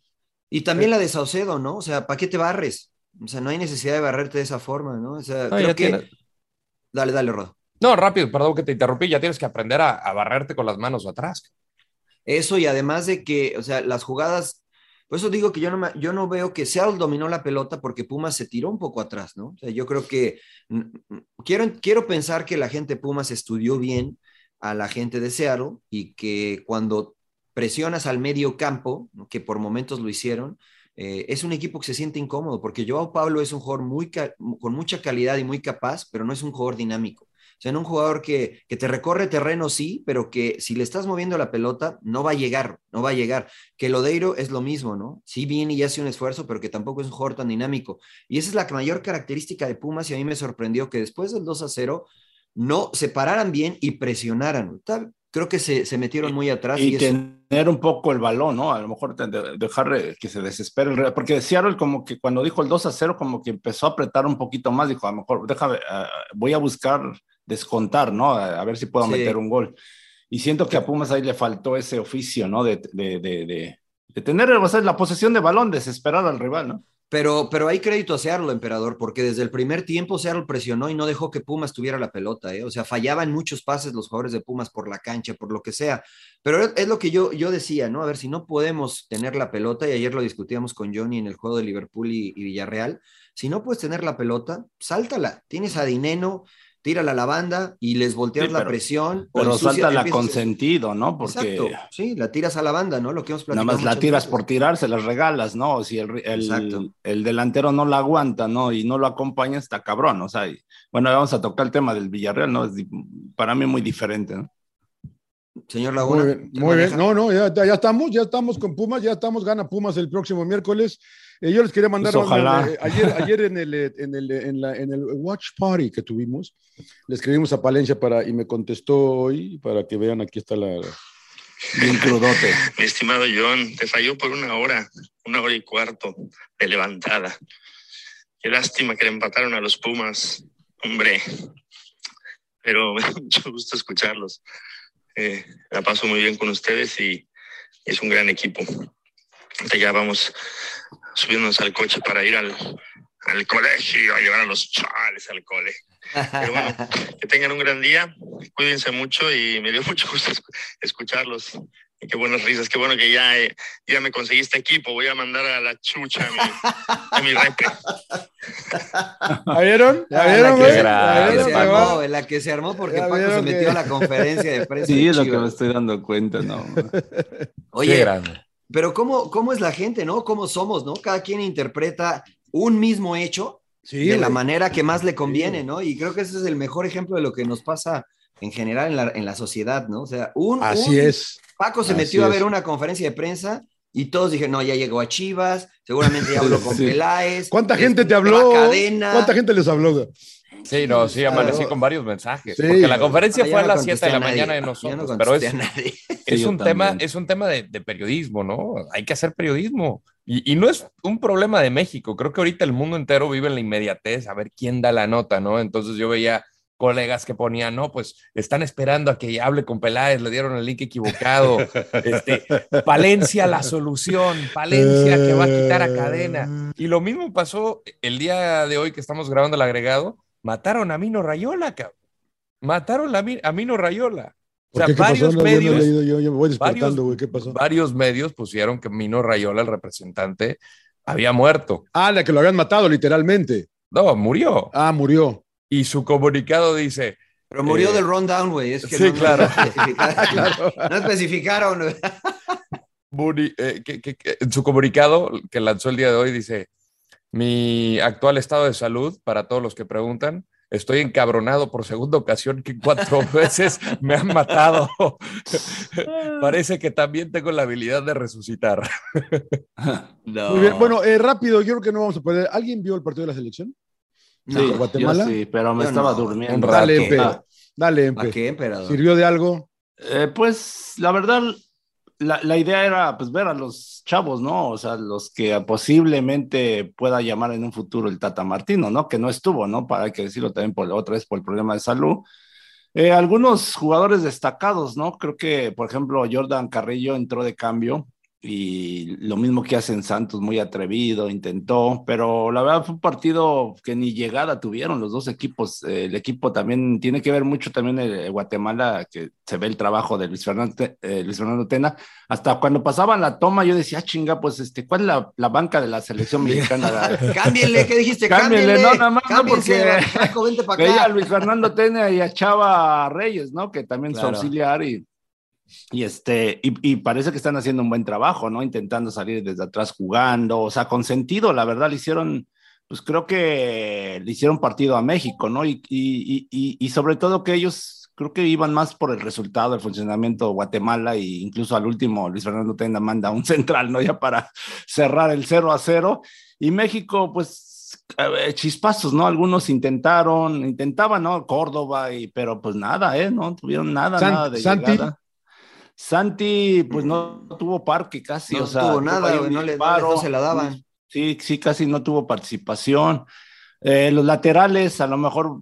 Speaker 5: Y también la de Saucedo, ¿no? O sea, ¿para qué te barres? O sea, no hay necesidad de barrerte de esa forma, ¿no? O sea,
Speaker 4: No,
Speaker 5: creo
Speaker 4: ya
Speaker 5: que.
Speaker 4: tiene-
Speaker 5: Dale, dale, Rodo.
Speaker 4: No, rápido, perdón que te interrumpí. Ya tienes que aprender a, a barrerte con las manos atrás.
Speaker 5: Eso y además de que, o sea, las jugadas, por eso digo que yo no, me- yo no veo que Seattle dominó la pelota porque Pumas se tiró un poco atrás, ¿no? O sea, yo creo que quiero, quiero pensar que la gente de Pumas estudió bien a la gente de Seattle y que cuando presionas al medio campo, que por momentos lo hicieron, eh, es un equipo que se siente incómodo porque Joao Pablo es un jugador muy con mucha calidad y muy capaz, pero no es un jugador dinámico. O sea, no un jugador que, que te recorre terreno, sí, pero que si le estás moviendo la pelota, no va a llegar, no va a llegar. Que Lodeiro es lo mismo, ¿no? Sí viene y hace un esfuerzo, pero que tampoco es un jugador tan dinámico. Y esa es la mayor característica de Pumas y a mí me sorprendió que después del 2 a 0 no se pararan bien y presionaran. Creo que se, se metieron muy atrás.
Speaker 1: Y,
Speaker 5: Y, eso-
Speaker 1: tener un poco el balón, ¿no? A lo mejor dejar eh, que se desespere porque Seattle como que cuando dijo el 2 a 0 como que empezó a apretar un poquito más, dijo, a lo mejor déjame, ah, voy a buscar descontar, ¿no? A, a ver si puedo
Speaker 5: Sí.
Speaker 1: meter un gol. Y siento que a Pumas ahí le faltó ese oficio, ¿no? De, de, de, de- de tener o sea, la posesión de balón, desesperar al rival, ¿no?
Speaker 5: Pero, pero hay crédito a Seattle, emperador, porque desde el primer tiempo Seattle presionó y no dejó que Pumas tuviera la pelota, ¿eh? O sea, fallaban muchos pases los jugadores de Pumas por la cancha, por lo que sea. Pero es, lo que yo, yo decía, ¿no? A ver, si no podemos tener la pelota, y ayer lo discutíamos con Johnny en el juego de Liverpool y, y Villarreal, si no puedes tener la pelota, sáltala. Tienes a Dineno, tírala a la banda y les volteas
Speaker 1: Sí,
Speaker 5: la
Speaker 1: pero-
Speaker 5: presión. o
Speaker 1: Pero
Speaker 5: ensucia-
Speaker 1: salta la consentido, ¿no? Porque
Speaker 5: Exacto, sí, la tiras a la banda, ¿no? Lo que hemos
Speaker 1: nada
Speaker 5: platicado
Speaker 1: más la tiras
Speaker 5: veces.
Speaker 1: por tirar, se las regalas, ¿no? Si el, el, el delantero no la aguanta, ¿no? Y no lo acompaña, está cabrón, o sea, y- bueno, vamos a tocar el tema del Villarreal, ¿no? Es para mí muy diferente, ¿no?
Speaker 5: Señor Laguna.
Speaker 2: Muy bien. No, no, ya, ya estamos, ya estamos con Pumas, ya estamos, gana Pumas el próximo miércoles. Eh, yo les quería mandar,
Speaker 1: Pues ojalá.
Speaker 2: eh, ayer, ayer en, el, eh, en, el, en, la- en el Watch Party que tuvimos, le escribimos a Palencia para, y me contestó hoy, para que vean, aquí está la...
Speaker 1: Bien crudote.
Speaker 6: Mi estimado John, te falló por una hora, una hora y cuarto de levantada. Qué lástima que le empataron a los Pumas, hombre. Pero me da mucho gusto escucharlos. Eh, la paso muy bien con ustedes y es un gran equipo. Ya vamos subiéndonos al coche para ir al, al colegio, a llevar a los chavales al cole. Pero bueno, que tengan un gran día, cuídense mucho y me dio mucho gusto escu- escucharlos. Y qué buenas risas, qué bueno que ya, eh, ya me conseguiste equipo, voy a mandar a la chucha a mi, a mi repre.
Speaker 2: ¿La vieron? ¿La vieron,
Speaker 5: la que,
Speaker 2: güey?
Speaker 5: se-
Speaker 2: ¿La
Speaker 5: que
Speaker 2: vieron?
Speaker 5: se armó, la que se armó porque Paco se metió
Speaker 2: que-
Speaker 5: a la conferencia de prensa.
Speaker 1: Sí, es lo que me estoy dando cuenta, ¿no?
Speaker 5: Oye,
Speaker 4: Qué grande.
Speaker 5: Pero ¿cómo, ¿cómo es la gente, no? ¿Cómo somos, no? Cada quien interpreta un mismo hecho
Speaker 2: Sí,
Speaker 5: de la manera que más le conviene, ¿no? Y creo que ese es el mejor ejemplo de lo que nos pasa en general en la, en la sociedad, ¿no? O sea, un,
Speaker 2: Así
Speaker 5: un-
Speaker 2: es.
Speaker 5: Paco se
Speaker 2: Así
Speaker 5: metió a
Speaker 2: es.
Speaker 5: ver una conferencia de prensa y todos dijeron, no, ya llegó a Chivas, seguramente ya habló con
Speaker 2: Sí.
Speaker 5: Peláez.
Speaker 2: ¿Cuánta gente te habló?
Speaker 5: Cadena.
Speaker 2: ¿Cuánta gente les habló?
Speaker 4: Sí, no, sí,
Speaker 5: claro.
Speaker 4: amanecí con varios mensajes.
Speaker 2: Sí.
Speaker 4: porque la conferencia
Speaker 5: Ah,
Speaker 4: fue a las
Speaker 5: contesté
Speaker 4: 7 de la
Speaker 5: nadie.
Speaker 4: mañana de
Speaker 5: Ya no
Speaker 4: nosotros, pero es, es, un tema,
Speaker 1: también.
Speaker 4: es un tema de, de periodismo, ¿no? Hay que hacer periodismo. Y, y no es un problema de México. Creo que ahorita el mundo entero vive en la inmediatez, a ver quién da la nota, ¿no? Entonces yo veía colegas que ponían, no, pues están esperando a que hable con Peláez, le dieron el link equivocado. Este, Palencia la solución, Palencia que va a quitar a cadena. Y lo mismo pasó el día de hoy que estamos grabando el agregado, mataron a Mino Rayola, cabrón. Mataron a, Mi- a Mino Rayola. O
Speaker 2: ¿Por
Speaker 4: sea,
Speaker 2: qué? ¿Qué pasó?
Speaker 4: varios
Speaker 2: No, yo no he
Speaker 4: medios,
Speaker 2: leído, yo, yo me voy
Speaker 4: varios-
Speaker 2: despertando, güey. ¿Qué pasó?
Speaker 4: varios medios pusieron que Mino Rayola, el representante, había muerto.
Speaker 2: Ah, la que lo habían matado, literalmente.
Speaker 4: No, murió.
Speaker 2: Ah, murió.
Speaker 4: Y su comunicado dice,
Speaker 5: Pero murió
Speaker 4: Eh,
Speaker 5: del rundown, güey. Es que
Speaker 4: sí,
Speaker 5: no, no
Speaker 4: claro.
Speaker 5: especificaron. No especificaron. güey.
Speaker 4: Muri- eh, que- que- que- en su comunicado que lanzó el día de hoy dice, mi actual estado de salud, para todos los que preguntan, estoy encabronado por segunda ocasión que cuatro veces me han matado. Parece que también tengo la habilidad de resucitar.
Speaker 2: Muy bien. Bueno, eh, rápido, yo creo que no vamos a poder. ¿Alguien vio el partido de la selección?
Speaker 1: Sí,
Speaker 2: ¿De Guatemala?
Speaker 1: yo sí, pero me
Speaker 5: Yo
Speaker 1: estaba
Speaker 5: no.
Speaker 1: durmiendo.
Speaker 2: Dale. Empe.
Speaker 1: Ah,
Speaker 2: Dale,
Speaker 5: ¿A
Speaker 2: Empe.
Speaker 5: qué, emperador?
Speaker 2: ¿Sirvió de algo?
Speaker 1: eh, pues la verdad, la, la idea era pues ver a los chavos, ¿no? O sea, los que posiblemente pueda llamar en un futuro el Tata Martino, ¿no? Que no estuvo, ¿no? Para hay que decirlo también por otra vez por el problema de salud. Eh, algunos jugadores destacados, ¿no? Creo que, por ejemplo, Jordan Carrillo entró de cambio y lo mismo que hace en Santos, muy atrevido, intentó, pero la verdad fue un partido que ni llegada tuvieron los dos equipos. Eh, el equipo también tiene que ver mucho también el, Guatemala, que se ve el trabajo de Luis Fernando, eh, Luis Fernando Tena. Hasta cuando pasaban la toma, yo decía, ah, chinga, pues, este, ¿cuál es la, la banca de la selección mexicana?
Speaker 5: Cámbienle, ¿qué dijiste?
Speaker 1: Cámbienle,
Speaker 5: Cámbienle.
Speaker 1: no, nada más, no, porque-
Speaker 5: Paco, vente para
Speaker 1: Veía a. Luis Fernando Tena y a Chava Reyes, ¿no? Que también
Speaker 5: Claro.
Speaker 1: su auxiliar y, y este, y, y parece que están haciendo un buen trabajo, ¿no? Intentando salir desde atrás jugando, o sea, con sentido, la verdad, le hicieron, pues creo que le hicieron partido a México, ¿no? Y, y, y, y sobre todo que ellos creo que iban más por el resultado, el funcionamiento de Guatemala, e incluso al último Luis Fernando Tena manda un central, ¿no? Ya para cerrar el 0 a 0. Y México, pues, ver, chispazos, ¿no? Algunos intentaron, intentaban, ¿no? Córdoba, y, pero pues nada, ¿eh? No tuvieron nada,
Speaker 2: San-
Speaker 1: nada de
Speaker 2: Santi.
Speaker 1: llegada. Santi, pues no tuvo parque casi,
Speaker 5: No
Speaker 1: o sea,
Speaker 5: tuvo nada, no le- no le- no se la daban.
Speaker 1: Sí, sí, casi no tuvo participación. Eh, los laterales, a lo mejor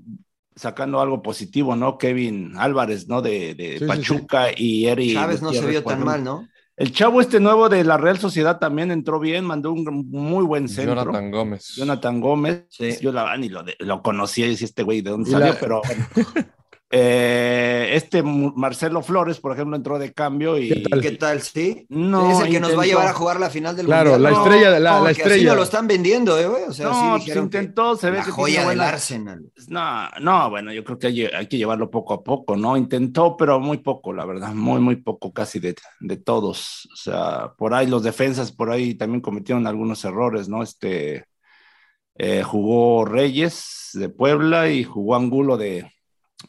Speaker 1: sacando algo positivo, ¿no? Kevin Álvarez, ¿no? De, de
Speaker 2: Sí, sí,
Speaker 1: Pachuca y Eri.
Speaker 5: Chávez no se vio tan mal, ¿no?
Speaker 1: El chavo este nuevo de la Real Sociedad también entró bien, mandó un muy buen centro.
Speaker 4: Jonathan Gómez.
Speaker 1: Jonathan Gómez.
Speaker 5: Sí.
Speaker 1: Yo la ni lo, lo conocía y decía este güey de dónde
Speaker 2: Y
Speaker 1: salió,
Speaker 2: la-
Speaker 1: pero eh, este Marcelo Flores, por ejemplo, entró de cambio y
Speaker 2: ¿Qué tal?
Speaker 5: ¿Qué tal? Sí.
Speaker 1: No,
Speaker 5: es el que nos va a llevar a jugar la final del
Speaker 2: Claro,
Speaker 5: mundial.
Speaker 2: la estrella, de la,
Speaker 5: no,
Speaker 2: la
Speaker 5: que Así
Speaker 2: estrella.
Speaker 5: no lo están vendiendo, eh, güey. O sea,
Speaker 1: no,
Speaker 5: sí
Speaker 1: pues intentó, se ve
Speaker 5: la
Speaker 1: que
Speaker 5: joya del Arsenal.
Speaker 1: No, no, bueno, yo creo que hay, hay que llevarlo poco a poco, ¿no? Intentó, pero muy poco, la verdad, muy, muy poco casi de, de todos. O sea, por ahí los defensas, por ahí también cometieron algunos errores, ¿no? Este, eh, jugó Reyes de Puebla y jugó Angulo de,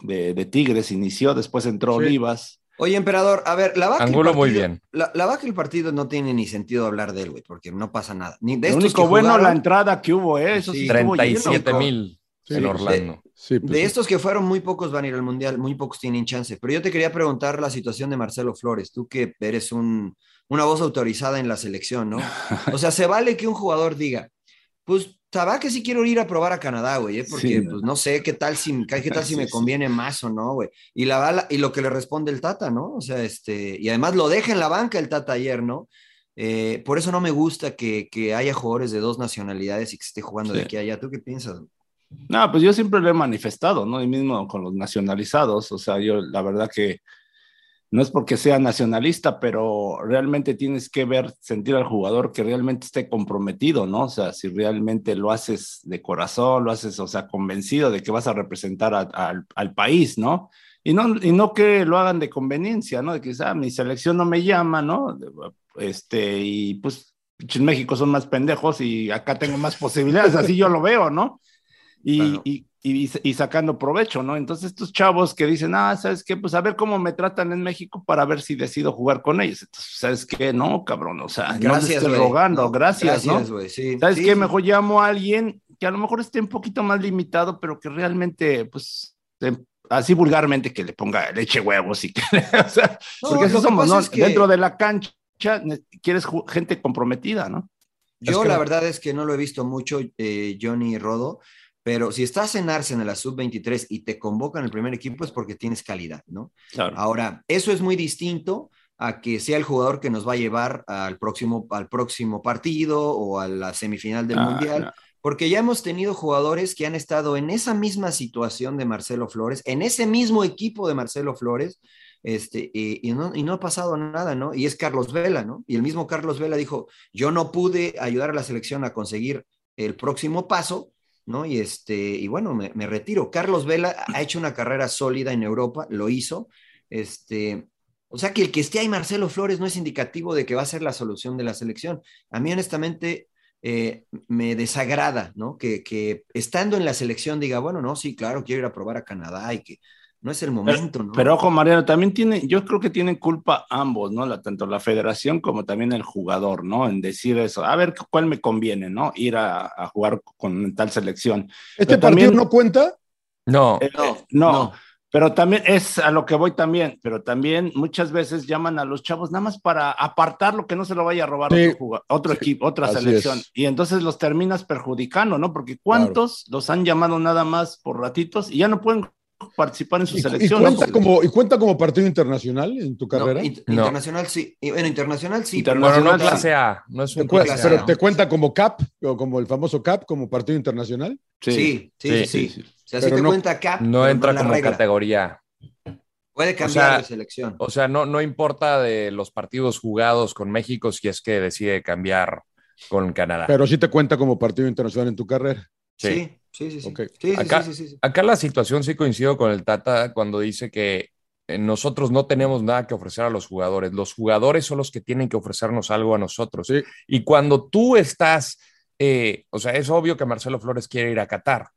Speaker 1: de, de Tigres, inició, después entró
Speaker 2: Sí.
Speaker 1: Olivas.
Speaker 5: Oye, emperador, a ver, la vaca.
Speaker 4: Angulo muy bien.
Speaker 5: La, el partido no tiene ni sentido hablar de él, güey, porque no pasa nada. Ni de
Speaker 1: Lo
Speaker 5: estos
Speaker 1: único
Speaker 5: que
Speaker 1: bueno,
Speaker 5: jugaron-
Speaker 1: la entrada que hubo, ¿eh? Eso sí,
Speaker 5: Sí,
Speaker 1: estuvo lleno.
Speaker 4: 37 mil
Speaker 2: Sí,
Speaker 4: en. Orlando.
Speaker 2: Sí, pues,
Speaker 5: De
Speaker 2: sí.
Speaker 5: estos que fueron, muy pocos van a ir al Mundial, muy pocos tienen chance. Pero yo te quería preguntar la situación de Marcelo Flores, tú que eres un, una voz autorizada en la selección, ¿no? O sea, se vale que un jugador diga, pues, sabá que sí quiero ir a probar a Canadá, güey, ¿eh? porque
Speaker 1: Sí.
Speaker 5: pues no sé qué tal si, qué tal si me conviene más o no, güey. Y la bala, y lo que le responde el Tata, ¿no? O sea, este, y además lo deja en la banca el Tata ayer, ¿no? Eh, por eso no me gusta que, que haya jugadores de dos nacionalidades y que se esté jugando de aquí a allá. ¿Tú qué piensas?
Speaker 1: No, pues yo siempre lo he manifestado, ¿no? Y mismo con los nacionalizados, o sea, yo la verdad que no es porque sea nacionalista, pero realmente tienes que ver, sentir al jugador que realmente esté comprometido, ¿no? O sea, si realmente lo haces de corazón, lo haces, o sea, convencido de que vas a representar al- al país, ¿no? Y no, y no que lo hagan de conveniencia, ¿no? De que, ah, mi selección no me llama, ¿no? Este, y pues, pinches México son más pendejos y acá tengo más posibilidades, así yo lo veo, ¿no? Y,
Speaker 5: Claro.
Speaker 1: y, y, y sacando provecho, ¿no? Entonces estos chavos que dicen, ah, ¿sabes qué? Pues a ver cómo me tratan en México para ver si decido jugar con ellos. Entonces, ¿sabes qué? No, cabrón, o sea, no
Speaker 5: Gracias,
Speaker 1: estoy rogando,
Speaker 5: No,
Speaker 1: gracias,
Speaker 5: gracias,
Speaker 1: ¿no?
Speaker 5: sí.
Speaker 1: ¿Sabes
Speaker 5: Sí,
Speaker 1: qué?
Speaker 5: sí.
Speaker 1: Mejor llamo a alguien que a lo mejor esté un poquito más limitado, pero que realmente, pues, así vulgarmente, que le ponga leche huevos y que, o sea,
Speaker 5: No,
Speaker 1: porque eso somos, ¿no?
Speaker 5: es que-
Speaker 1: Dentro de la cancha quieres gente comprometida, ¿no?
Speaker 5: Yo
Speaker 1: Es que
Speaker 5: la verdad es que no lo he visto mucho, eh, Johnny Rodo, pero si estás en Arsenal en la sub-23 y te convocan el primer equipo es porque tienes calidad, ¿no?
Speaker 1: Claro.
Speaker 5: Ahora, eso es muy distinto a que sea el jugador que nos va a llevar al próximo, al próximo partido o a la semifinal del
Speaker 1: Ah,
Speaker 5: Mundial.
Speaker 1: no.
Speaker 5: Porque ya hemos tenido jugadores que han estado en esa misma situación de Marcelo Flores, en ese mismo equipo de Marcelo Flores, este, y, y no, y no ha pasado nada, ¿no? Y es Carlos Vela, ¿no? Y el mismo Carlos Vela dijo, yo no pude ayudar a la selección a conseguir el próximo paso, ¿no? Y, este, y bueno, me, retiro. Carlos Vela ha hecho una carrera sólida en Europa, lo hizo. Este, o sea que el que esté ahí Marcelo Flores no es indicativo de que va a ser la solución de la selección. A mí honestamente eh, me desagrada, ¿no? Que, que estando en la selección diga, bueno, no, sí, claro, quiero ir a probar a Canadá y que no es el momento, ¿no?
Speaker 1: Pero ojo, Mariano, también tiene, yo creo que tienen culpa ambos, ¿no? La, tanto la federación como también el jugador, ¿no? En decir eso, a ver cuál me conviene, ¿no? Ir a, a jugar con tal selección.
Speaker 2: ¿Este
Speaker 1: Pero
Speaker 2: partido
Speaker 1: también-
Speaker 2: no cuenta?
Speaker 4: No.
Speaker 1: Eh, eh, no, pero también es a lo que voy también, pero también muchas veces llaman a los chavos nada más para apartar lo que no se lo vaya a robar
Speaker 2: Sí.
Speaker 1: otro, equipo, otra selección.
Speaker 2: es.
Speaker 1: Y entonces los terminas perjudicando, ¿no? Porque ¿cuántos los han llamado nada más por ratitos y ya no pueden participar en su
Speaker 2: ¿Y, y cuenta como, ¿Y cuenta como partido internacional en tu
Speaker 5: No,
Speaker 2: carrera?
Speaker 4: No.
Speaker 5: Internacional sí. Bueno, internacional sí.
Speaker 4: Bueno, no
Speaker 1: Internacional,
Speaker 4: clase A, no es
Speaker 2: ¿Te
Speaker 4: un clase
Speaker 2: pero
Speaker 4: A.
Speaker 2: te cuenta como CAP, o como el famoso CAP, como partido internacional.
Speaker 5: Sí, sí, sí.
Speaker 4: Sí,
Speaker 5: sí,
Speaker 1: sí, sí.
Speaker 5: O sea,
Speaker 2: Pero
Speaker 5: te
Speaker 2: no-
Speaker 5: cuenta acá.
Speaker 4: No
Speaker 5: pero
Speaker 4: entra como
Speaker 5: regla.
Speaker 4: categoría.
Speaker 5: Puede cambiar
Speaker 4: sea,
Speaker 5: de selección.
Speaker 4: O sea, no, no importa de los partidos jugados con México si es que decide cambiar con Canadá.
Speaker 2: Pero sí te cuenta como partido internacional en tu carrera.
Speaker 5: Sí, sí, sí. sí.
Speaker 2: Ok.
Speaker 5: Sí, sí,
Speaker 4: Acá-
Speaker 5: sí, sí, sí.
Speaker 4: Acá la situación sí coincido con el Tata cuando dice que eh, nosotros no tenemos nada que ofrecer a los jugadores. Los jugadores son los que tienen que ofrecernos algo a nosotros.
Speaker 2: Sí.
Speaker 4: Y cuando tú estás, eh, o sea, es obvio que Marcelo Flores quiere ir a Qatar,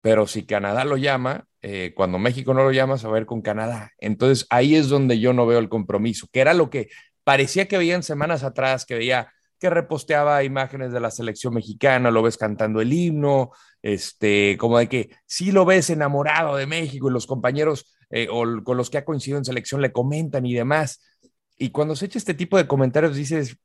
Speaker 4: pero si Canadá lo llama, eh, cuando México no lo llama, se va a ver con Canadá. Entonces ahí es donde yo no veo el compromiso, que era lo que parecía que veían semanas atrás, que veía que reposteaba imágenes de la selección mexicana, lo ves cantando el himno, este, como de que sí lo ves enamorado de México y los compañeros eh, o con los que ha coincidido en selección le comentan y demás. Y cuando se echa este tipo de comentarios dices,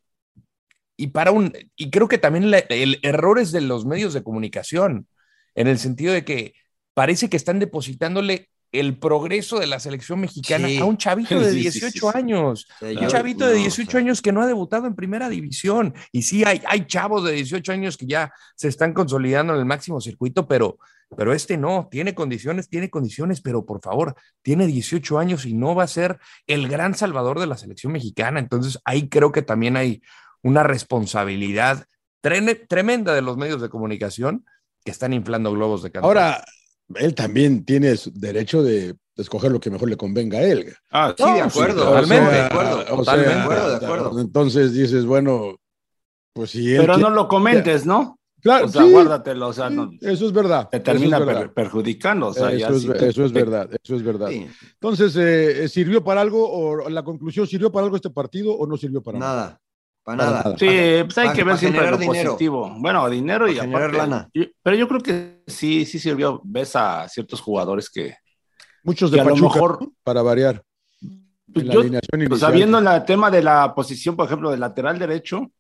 Speaker 4: y para un, y creo que también el error es de los medios de comunicación, en el sentido de que parece que están depositándole el progreso de la selección mexicana
Speaker 5: Sí.
Speaker 4: a un chavito de
Speaker 1: Sí, sí,
Speaker 4: 18
Speaker 1: sí, sí.
Speaker 4: años.
Speaker 5: O sea,
Speaker 4: Un chavito de
Speaker 5: no,
Speaker 4: 18
Speaker 5: o sea,
Speaker 4: años que no ha debutado en primera división. Y sí, hay, hay chavos de 18 años que ya se están consolidando en el máximo circuito, pero, pero este no, tiene condiciones, tiene condiciones, pero por favor, tiene 18 años y no va a ser el gran salvador de la selección mexicana. Entonces ahí creo que también hay una responsabilidad tremenda de los medios de comunicación que están inflando globos de canto.
Speaker 2: Ahora, él también tiene su derecho de escoger lo que mejor le convenga a él.
Speaker 1: Ah,
Speaker 5: Sí, de acuerdo.
Speaker 4: totalmente.
Speaker 5: o sea, de acuerdo,
Speaker 2: o
Speaker 5: totalmente.
Speaker 2: sea,
Speaker 5: de acuerdo, de acuerdo.
Speaker 2: Entonces dices, bueno, pues si él
Speaker 1: Pero
Speaker 2: quiere-
Speaker 1: no lo comentes, ¿no?
Speaker 2: Claro,
Speaker 1: O sea,
Speaker 2: sí,
Speaker 1: guárdatelo, o sea,
Speaker 2: sí,
Speaker 1: no,
Speaker 2: eso es verdad.
Speaker 1: te termina
Speaker 2: es
Speaker 1: per- perjudicando. O sea,
Speaker 2: eso, es, eso verdad, eso es verdad.
Speaker 5: Sí,
Speaker 2: Entonces, eh, ¿sirvió para algo o la conclusión sirvió para algo este partido o no sirvió para nada?
Speaker 5: nada. Para
Speaker 2: Para
Speaker 5: nada.
Speaker 2: nada.
Speaker 1: Sí, pues hay que ver siempre lo
Speaker 5: dinero.
Speaker 1: positivo. Bueno, dinero y
Speaker 5: Pa generar
Speaker 1: aparte.
Speaker 5: lana.
Speaker 1: yo- pero yo creo que sí, sí sirvió. Ves a ciertos jugadores que,
Speaker 2: Muchos
Speaker 1: que
Speaker 2: de
Speaker 1: a lo mejor.
Speaker 2: para variar.
Speaker 1: pues yo,
Speaker 2: alineación
Speaker 1: o sea,
Speaker 2: inicial.
Speaker 1: viendo el tema de la posición, por ejemplo, del lateral derecho,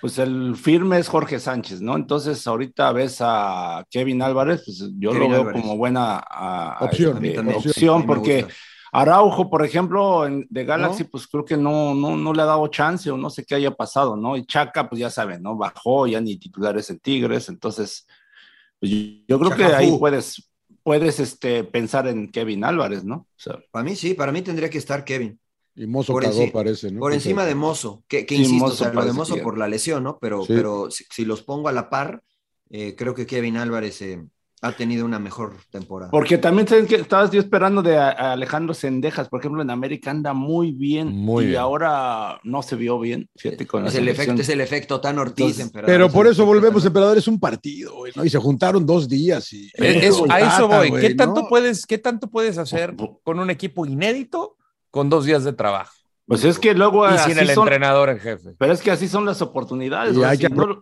Speaker 1: pues el firme es Jorge Sánchez, ¿no? Entonces, ahorita ves a Kevin Álvarez, pues yo
Speaker 5: Kevin
Speaker 1: lo veo
Speaker 5: Álvarez.
Speaker 1: como buena a-
Speaker 2: Opción.
Speaker 1: este,
Speaker 5: A
Speaker 1: opción, porque
Speaker 5: gusta.
Speaker 1: Araujo, por ejemplo, en- de Galaxy, pues creo que no, no, no le ha dado chance o no sé qué haya pasado, ¿no? Y Chaca, pues ya saben, ¿no? Bajó, ya ni titulares en Tigres, entonces, pues, yo, yo creo que ahí puedes, puedes este, pensar en Kevin Álvarez, ¿no? O sea,
Speaker 5: Para mí sí, para mí tendría que estar Kevin.
Speaker 2: Y Mozo
Speaker 5: Por
Speaker 2: cagó, parece, ¿no?
Speaker 5: Por encima de Mozo, que, que
Speaker 1: Sí,
Speaker 5: insisto,
Speaker 1: Mozo
Speaker 5: o sea, lo de Mozo
Speaker 1: que-
Speaker 5: por la lesión, ¿no? Pero,
Speaker 2: Sí.
Speaker 5: pero si, si los pongo a la par, eh, creo que Kevin Álvarez eh, ha tenido una mejor temporada.
Speaker 1: Porque también saben que estabas yo esperando de a- Alejandro Sendejas, por ejemplo, en América anda muy bien
Speaker 4: Muy
Speaker 1: y
Speaker 4: bien.
Speaker 1: ahora no se vio bien. Fíjate con
Speaker 5: Es el, efecto, es el efecto tan Ortiz,
Speaker 1: Entonces,
Speaker 5: emperador.
Speaker 2: Pero por eso volvemos, emperador, es un partido, güey, ¿no? Y se juntaron dos días y...
Speaker 4: Es- es- a eso voy.
Speaker 2: güey,
Speaker 4: ¿Qué tanto,
Speaker 2: ¿no?
Speaker 4: puedes, ¿Qué tanto puedes hacer con un equipo inédito con dos días de trabajo?
Speaker 1: Pues es que luego
Speaker 4: Y
Speaker 1: así
Speaker 4: sin el
Speaker 1: son-
Speaker 4: entrenador en jefe.
Speaker 1: Pero es que así son las oportunidades.
Speaker 2: Y hay
Speaker 1: Si
Speaker 2: que
Speaker 1: no,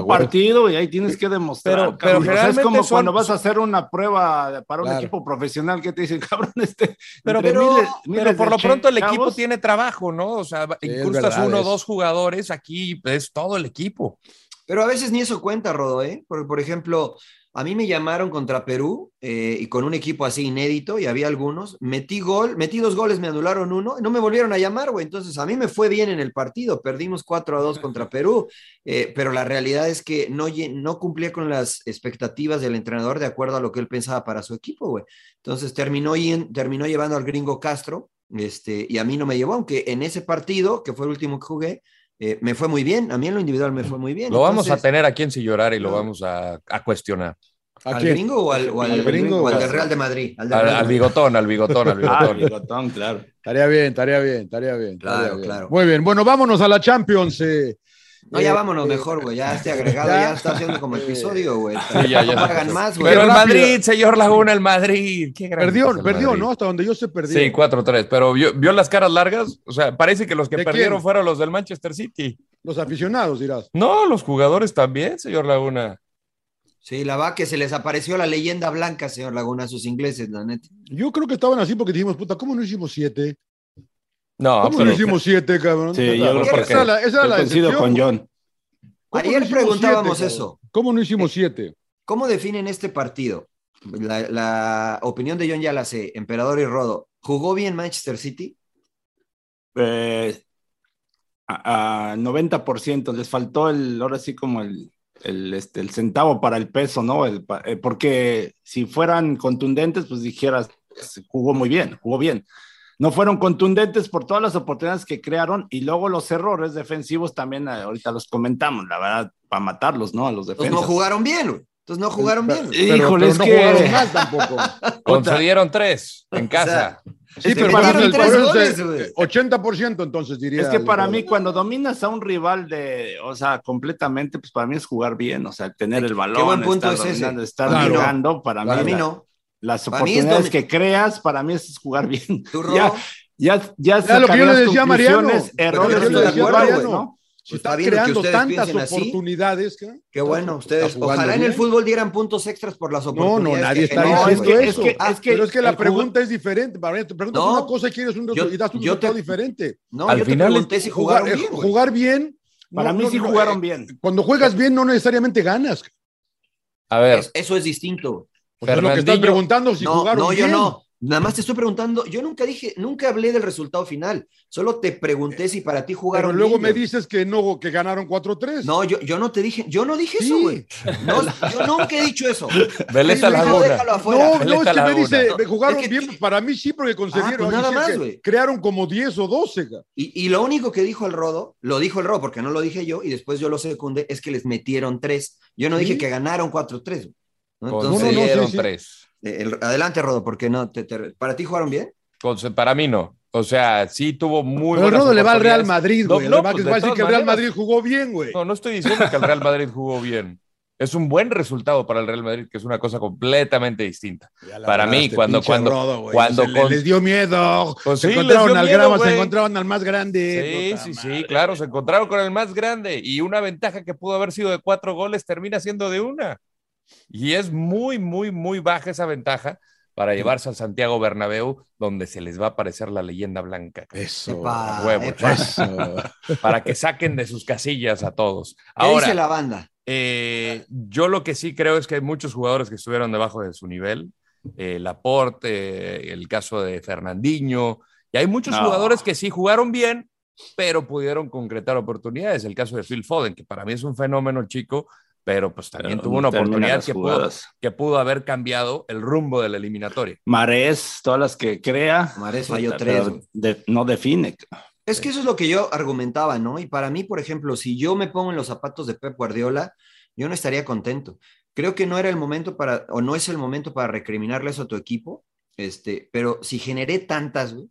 Speaker 1: un partido y ahí tienes que demostrar.
Speaker 4: Pero- pero
Speaker 1: O sea, es
Speaker 4: generalmente
Speaker 1: como
Speaker 4: son-
Speaker 1: cuando vas a hacer una prueba para un
Speaker 2: Claro.
Speaker 1: equipo profesional que te dicen, cabrón, este.
Speaker 4: Pero, pero,
Speaker 1: miles-
Speaker 4: pero por lo pronto el equipo tiene trabajo, ¿no? O sea,
Speaker 2: Sí,
Speaker 4: incrustas uno o dos jugadores, aquí es todo el equipo.
Speaker 5: Pero a veces ni eso cuenta, Rodo, ¿eh? Porque, por ejemplo, a mí me llamaron contra Perú eh, y con un equipo así inédito, y había algunos, metí gol, metí dos goles, me anularon uno, no me volvieron a llamar, güey. Entonces, a mí me fue bien en el partido, perdimos 4 a 2 contra Perú, eh, pero la realidad es que no, no cumplía con las expectativas del entrenador de acuerdo a lo que él pensaba para su equipo, güey. Entonces, terminó, terminó llevando al gringo Castro, este, y a mí no me llevó, aunque en ese partido, que fue el último que jugué, eh, me fue muy bien, a mí en lo individual me fue muy bien.
Speaker 4: Lo vamos a tener aquí en Sin Llorar y lo vamos a, a cuestionar.
Speaker 2: ¿A
Speaker 5: ¿Al
Speaker 2: quién?
Speaker 5: gringo o al, o al-
Speaker 2: ¿Al gringo
Speaker 5: o al
Speaker 2: o
Speaker 5: del
Speaker 2: al-
Speaker 5: Real de Madrid? Al, de
Speaker 4: al bigotón, al bigotón, al
Speaker 1: Ah,
Speaker 4: bigotón.
Speaker 1: bigotón, claro.
Speaker 2: Estaría bien, estaría bien, estaría bien.
Speaker 5: Claro,
Speaker 2: estaría bien.
Speaker 5: claro.
Speaker 2: Muy bien, bueno, vámonos a la Champions. eh.
Speaker 5: No, ya
Speaker 2: Eh,
Speaker 5: vámonos
Speaker 2: eh,
Speaker 5: mejor, güey. Ya este agregado
Speaker 2: ya.
Speaker 5: ya, está haciendo como episodio, güey.
Speaker 4: Sí, ya, ya.
Speaker 5: No pagan más, güey.
Speaker 4: Pero el. Madrid, señor Laguna, el Madrid. Qué
Speaker 2: Perdió, perdió,
Speaker 4: Madrid.
Speaker 2: ¿no? Hasta donde yo sé, perdió.
Speaker 4: Sí, 4-3, pero vio, vio las caras largas. O sea, parece que los que
Speaker 2: ¿De
Speaker 4: perdieron
Speaker 2: quién?
Speaker 4: fueron los del Manchester City.
Speaker 2: Los aficionados, dirás.
Speaker 4: No, los jugadores también, señor Laguna.
Speaker 5: Sí, la va que se les apareció la leyenda blanca, señor Laguna, a sus ingleses, la neta.
Speaker 2: Yo creo que estaban así porque dijimos, puta, ¿cómo no hicimos siete?
Speaker 4: No,
Speaker 2: ¿Cómo no hicimos siete, cabrón?
Speaker 1: Sí, yo creo
Speaker 2: esa
Speaker 4: porque-
Speaker 2: esa era
Speaker 1: Yo
Speaker 2: la
Speaker 1: coincido con. John.
Speaker 2: ¿Cómo no
Speaker 5: Ayer preguntábamos
Speaker 2: siete,
Speaker 5: eso.
Speaker 2: ¿Cómo no hicimos siete?
Speaker 5: ¿Cómo definen este partido? La, la opinión de John ya la sé. Emperador y Rodo. ¿Jugó bien Manchester City?
Speaker 1: Eh, a, a 90%, les faltó el, ahora sí como el, el, este, el centavo para el peso, ¿no? El eh, porque si fueran contundentes, pues dijeras, jugó muy bien, jugó bien. No fueron contundentes por todas las oportunidades que crearon y luego los errores defensivos también, eh, ahorita los comentamos, la verdad, para matarlos, ¿no? A los
Speaker 5: Entonces
Speaker 1: defensas.
Speaker 5: no jugaron bien, güey. Entonces no jugaron bien.
Speaker 2: Pero-
Speaker 1: Híjole,
Speaker 2: pero
Speaker 1: es
Speaker 2: no
Speaker 1: que-
Speaker 2: jugaron mal tampoco.
Speaker 4: concedieron tres en casa.
Speaker 2: Sí, pero
Speaker 1: para
Speaker 2: entonces,
Speaker 1: mí
Speaker 2: eso
Speaker 5: goles,
Speaker 2: se-
Speaker 5: güey.
Speaker 2: 80% entonces diría.
Speaker 1: Es que
Speaker 2: el
Speaker 1: para mí, cuando dominas a un rival de, o sea, completamente, pues para mí es jugar bien, o sea, tener el balón,
Speaker 5: buen punto
Speaker 1: estar
Speaker 5: es ese.
Speaker 1: dominando, estar
Speaker 2: Para mí no.
Speaker 1: jugando, para,
Speaker 5: Para
Speaker 1: mí,
Speaker 5: mí
Speaker 1: la-
Speaker 5: no.
Speaker 1: Las oportunidades que creas, para mí es jugar bien. Ya, ya, ya,
Speaker 2: Ya lo que yo le decía a Mariano.
Speaker 1: errores
Speaker 2: yo le decía Mariano.
Speaker 1: ¿no?
Speaker 2: Si
Speaker 5: Pues está
Speaker 2: están creando tantas
Speaker 5: así.
Speaker 2: oportunidades, ¿qué?
Speaker 5: Bueno, ustedes. Ojalá en el fútbol dieran puntos extras por las
Speaker 2: No,
Speaker 5: oportunidades.
Speaker 2: no, nadie
Speaker 5: que
Speaker 2: está
Speaker 1: No, es
Speaker 2: diciendo
Speaker 5: güey.
Speaker 1: que-
Speaker 2: eso.
Speaker 1: es que-
Speaker 5: Ah,
Speaker 1: es que
Speaker 2: Pero es que la pregunta es diferente. Mariano, Te preguntas
Speaker 5: No.
Speaker 2: una cosa y quieres un
Speaker 5: Yo-
Speaker 2: resultado y das un
Speaker 5: yo te-
Speaker 2: resultado diferente.
Speaker 5: No,
Speaker 4: Al
Speaker 5: yo
Speaker 4: final
Speaker 5: te pregunté si
Speaker 2: Jugar,
Speaker 5: jugaron
Speaker 2: eh,
Speaker 5: bien. güey.
Speaker 2: jugar bien.
Speaker 1: Para
Speaker 2: no,
Speaker 1: mí
Speaker 2: no,
Speaker 1: sí
Speaker 2: no,
Speaker 1: jugaron
Speaker 2: eh,
Speaker 1: bien.
Speaker 2: Cuando juegas bien, no necesariamente ganas.
Speaker 4: A ver,
Speaker 5: Es- Eso es distinto.
Speaker 2: O sea, es lo que estás preguntando si
Speaker 5: no,
Speaker 2: jugaron
Speaker 5: no, yo no. Nada más te estoy preguntando. Yo nunca dije, nunca hablé del resultado final. Solo te pregunté si para ti jugaron
Speaker 2: Pero luego
Speaker 5: bien,
Speaker 2: me dices que no, que ganaron 4-3.
Speaker 5: No, yo, yo no te dije, yo no dije
Speaker 2: Sí.
Speaker 5: eso, güey. No, yo nunca he dicho eso.
Speaker 4: Veleta
Speaker 5: Sí,
Speaker 4: Laguna.
Speaker 5: déjalo afuera.
Speaker 2: No, no, es que me dice,
Speaker 5: No,
Speaker 2: me jugaron
Speaker 5: es que
Speaker 2: bien. Para mí sí, porque concedieron.
Speaker 5: Ah, pues nada más, güey.
Speaker 2: crearon como 10 o 12. ca.
Speaker 5: Y, y lo único que dijo el Rodo, lo dijo el Rodo porque no lo dije yo y después yo lo secundé, es que les metieron tres. Yo no
Speaker 2: ¿Sí?
Speaker 5: dije que ganaron 4-3. ¿No?
Speaker 2: no, no,
Speaker 4: concedieron
Speaker 2: sí, sí.
Speaker 4: tres.
Speaker 5: eh, el- adelante, Rodo, porque no, te- te- ¿para ti jugaron bien?
Speaker 4: Para mí no. O sea, sí tuvo muy
Speaker 2: Pero Rodo le va al Real. Madrid,
Speaker 4: No,
Speaker 2: güey.
Speaker 4: no,
Speaker 2: a
Speaker 4: pues,
Speaker 2: va a
Speaker 4: de
Speaker 2: decir que el Real. Madrid jugó bien, güey.
Speaker 4: No, no estoy diciendo que el Real Madrid jugó bien. Es un buen resultado para el Real Madrid, que es una cosa completamente distinta. Para mí,
Speaker 2: agarraste,
Speaker 4: cuando- cuando-
Speaker 2: Rodo,
Speaker 4: cuando
Speaker 2: Se le-
Speaker 4: con-
Speaker 2: les dio miedo.
Speaker 4: Pues
Speaker 2: se
Speaker 4: sí,
Speaker 2: encontraron al grama, se encontraron al más grande.
Speaker 4: Sí,
Speaker 2: Puta
Speaker 4: sí, sí, claro, se encontraron con el más grande y una ventaja que pudo haber sido de cuatro goles termina siendo de una. Y es muy, muy, muy baja esa ventaja para llevarse al Santiago Bernabéu, donde se les va a aparecer la leyenda blanca.
Speaker 2: Eso.
Speaker 5: Epa,
Speaker 4: a huevo,
Speaker 5: epa.
Speaker 2: Eso.
Speaker 4: Para que saquen de sus casillas a todos.
Speaker 5: ¿Qué
Speaker 4: Ahora,
Speaker 5: dice la banda?
Speaker 4: eh, yo lo que sí creo es que hay muchos jugadores que estuvieron debajo de su nivel. Eh, Laporte, eh, el caso de Fernandinho, y hay muchos
Speaker 1: No.
Speaker 4: jugadores que sí jugaron bien, pero pudieron concretar oportunidades. El caso de Phil Foden, que para mí es un fenómeno chico, pero pues también
Speaker 1: Pero
Speaker 4: tuvo una oportunidad que pudo, que pudo haber cambiado el rumbo de la eliminatoria.
Speaker 1: Marés, todas las que crea.
Speaker 5: Marés falló tres,
Speaker 1: de- no define.
Speaker 5: Es que eso es lo que yo argumentaba, ¿no? Y para mí, por ejemplo, si yo me pongo en los zapatos de Pep Guardiola, yo no estaría contento. Creo que no era el momento para, o no es el momento para recriminarle eso a tu equipo, este, pero si generé tantas, güey,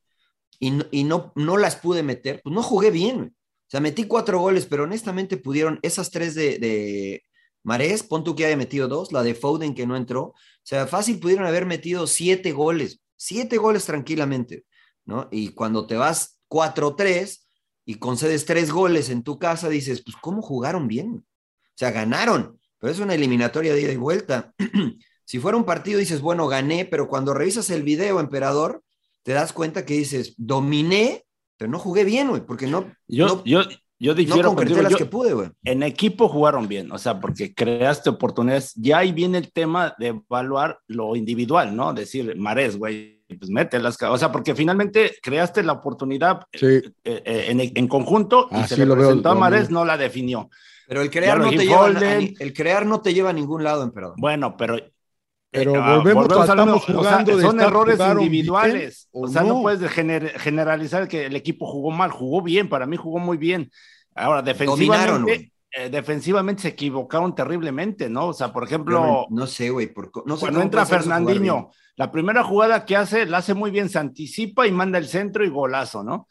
Speaker 5: y, no, y no, no las pude meter, pues no jugué bien, güey. O sea, metí cuatro goles, pero honestamente pudieron, esas tres de, de Marés, pon tú que haya metido dos, la de Foden que no entró, o sea, fácil pudieron haber metido siete goles, siete goles tranquilamente, ¿no? Y cuando te vas 4-3 y concedes tres goles en tu casa, dices, pues, ¿cómo jugaron bien? O sea, ganaron, pero es una eliminatoria de ida y vuelta. si fuera un partido, dices, bueno, gané, pero cuando revisas el video, emperador, te das cuenta que dices, dominé, pero no jugué bien, güey, porque no.
Speaker 1: Yo,
Speaker 5: no,
Speaker 1: yo, yo difiero
Speaker 5: no concreté
Speaker 1: contigo.
Speaker 5: las
Speaker 1: Yo-
Speaker 5: que pude, güey.
Speaker 1: en equipo jugaron bien, o sea, porque creaste oportunidades. Ya ahí viene el tema de evaluar lo individual, ¿no? Decir, Marés, güey, pues mételas. O sea, porque finalmente creaste la oportunidad
Speaker 2: Sí.
Speaker 1: eh, eh, en, en conjunto y
Speaker 2: Así
Speaker 1: se le
Speaker 2: veo
Speaker 1: presentó a. Marés, no la definió.
Speaker 5: Pero el crear, no te lleva, el crear no te lleva a ningún lado, emperador.
Speaker 1: Bueno, pero.
Speaker 2: Pero
Speaker 1: eh, ah,
Speaker 2: volvemos a-
Speaker 1: lo
Speaker 2: estamos
Speaker 1: mismo, o sea,
Speaker 2: jugando de
Speaker 1: son errores individuales.
Speaker 2: bien o
Speaker 1: O sea, no,
Speaker 2: no.
Speaker 1: puedes gener- generalizar que el equipo jugó mal. Jugó bien, para mí jugó muy bien. Ahora, defensivamente, eh, defensivamente se equivocaron terriblemente, ¿no? O sea, por ejemplo,
Speaker 5: no, no sé, güey. No sé
Speaker 1: cuando entra. Fernandinho, la primera jugada que hace, la hace muy bien, se anticipa y manda el centro y golazo, ¿no?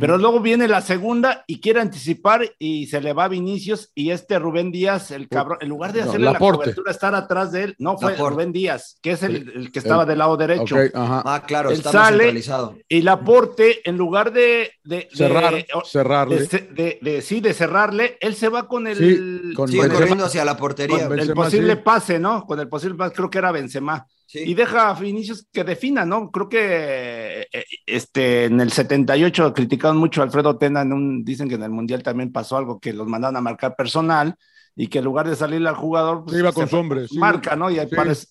Speaker 1: Pero luego viene la segunda y quiere anticipar y se le va a Vinicius y este Rubén Díaz, el cabrón, en lugar de
Speaker 2: No,
Speaker 1: hacerle la cobertura, estar atrás de él, no fue
Speaker 5: Laporte.
Speaker 1: Rubén Díaz, que es el, el que estaba del lado derecho.
Speaker 2: Ok, ajá.
Speaker 5: Ah, claro,
Speaker 1: Él sale
Speaker 5: centralizado.
Speaker 1: y Laporte, en lugar de, de, de-
Speaker 2: Cerrar, cerrarle.
Speaker 1: de, de- de- sí, de cerrarle, él se va con el,
Speaker 2: Sí, con
Speaker 5: Sigue
Speaker 2: Benzema.
Speaker 5: corriendo hacia la portería.
Speaker 2: Con
Speaker 1: el
Speaker 2: Benzema,
Speaker 1: posible
Speaker 2: sí.
Speaker 1: pase, ¿no? Con el posible pase, creo que era Benzema.
Speaker 5: Sí.
Speaker 1: Y deja a Vinicius que defina, ¿no? Creo que eh, este, en el 78 criticaron mucho a Alfredo Tena, en un, dicen que en el Mundial también pasó algo, que los mandaron a marcar personal y que en lugar de salirle al jugador, pues,
Speaker 2: Se iba con su hombre, sí.
Speaker 1: marca, ¿no? Y,
Speaker 2: Sí.
Speaker 1: parece-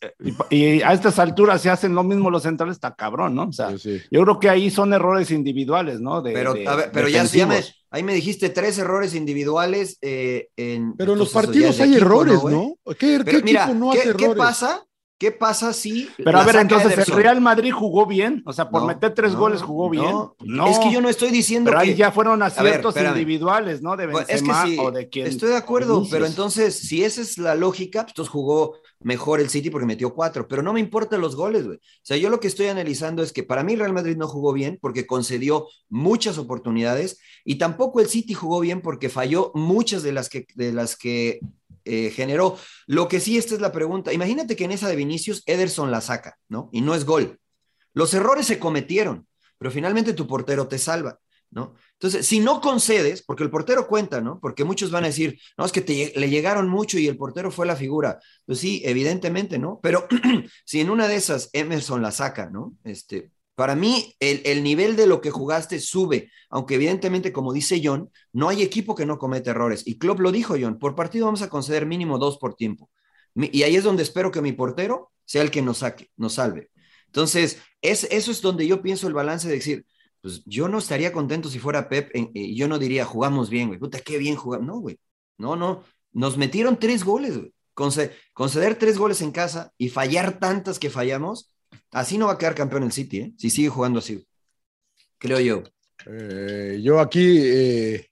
Speaker 1: y, y a estas alturas se hacen lo mismo los centrales, está cabrón, ¿no? O sea,
Speaker 2: Sí, sí.
Speaker 1: yo creo que ahí son errores individuales, ¿no? De-
Speaker 5: Pero,
Speaker 1: de-
Speaker 5: a ver, pero ya, ya me, ahí me dijiste tres errores individuales eh, en.
Speaker 2: Pero en los partidos hay
Speaker 5: equipo,
Speaker 2: errores? ¿no? ¿Qué,
Speaker 5: Pero
Speaker 2: qué
Speaker 5: mira,
Speaker 2: equipo no
Speaker 5: ¿qué,
Speaker 2: hace
Speaker 5: qué
Speaker 2: errores?
Speaker 5: pasa? ¿Qué pasa si.
Speaker 1: Pero a ver, entonces el? Real Madrid jugó bien, o sea, por
Speaker 5: No,
Speaker 1: meter tres
Speaker 5: no,
Speaker 1: goles jugó bien.
Speaker 5: no.
Speaker 1: No,
Speaker 5: Es que yo no estoy diciendo
Speaker 1: pero
Speaker 5: que.
Speaker 1: ahí ya fueron aciertos individuales, ¿no? De
Speaker 5: Pues,
Speaker 1: Benzema
Speaker 5: es que sí,
Speaker 1: o de quien.
Speaker 5: estoy de acuerdo, pero entonces, si esa es la lógica, pues entonces jugó mejor el City porque metió cuatro, pero no me importan los goles, güey. O sea, yo lo que estoy analizando es que para mí Real Madrid no jugó bien porque concedió muchas oportunidades y tampoco el City jugó bien porque falló muchas de las que, de las que eh, generó. Lo que sí, esta es la pregunta. Imagínate que en esa de Vinicius, Ederson la saca, ¿no? Y no es gol. Los errores se cometieron, pero finalmente tu portero te salva, ¿no? Entonces, si no concedes, porque el portero cuenta, ¿no? Porque muchos van a decir, no, es que te, le llegaron mucho y el portero fue la figura. Pues sí, evidentemente, ¿no? Pero si en una de esas Emerson la saca, ¿no? Este, para mí, el, el, nivel de lo que jugaste sube, aunque evidentemente, como dice John, no hay equipo que no cometa errores. Y Klopp lo dijo, John, por partido vamos a conceder mínimo dos por tiempo. Y ahí es donde espero que mi portero sea el que nos saque, nos salve. Entonces, es, eso es donde yo pienso el balance de decir, pues yo no estaría contento si fuera Pep y yo no diría, jugamos bien, güey, puta, qué bien jugamos. No, güey, no, no, nos metieron tres goles, güey. Conce conceder tres goles en casa y fallar tantas que fallamos, así no va a quedar campeón el City, ¿eh? si sigue jugando así. Creo yo.
Speaker 2: Eh, yo aquí eh,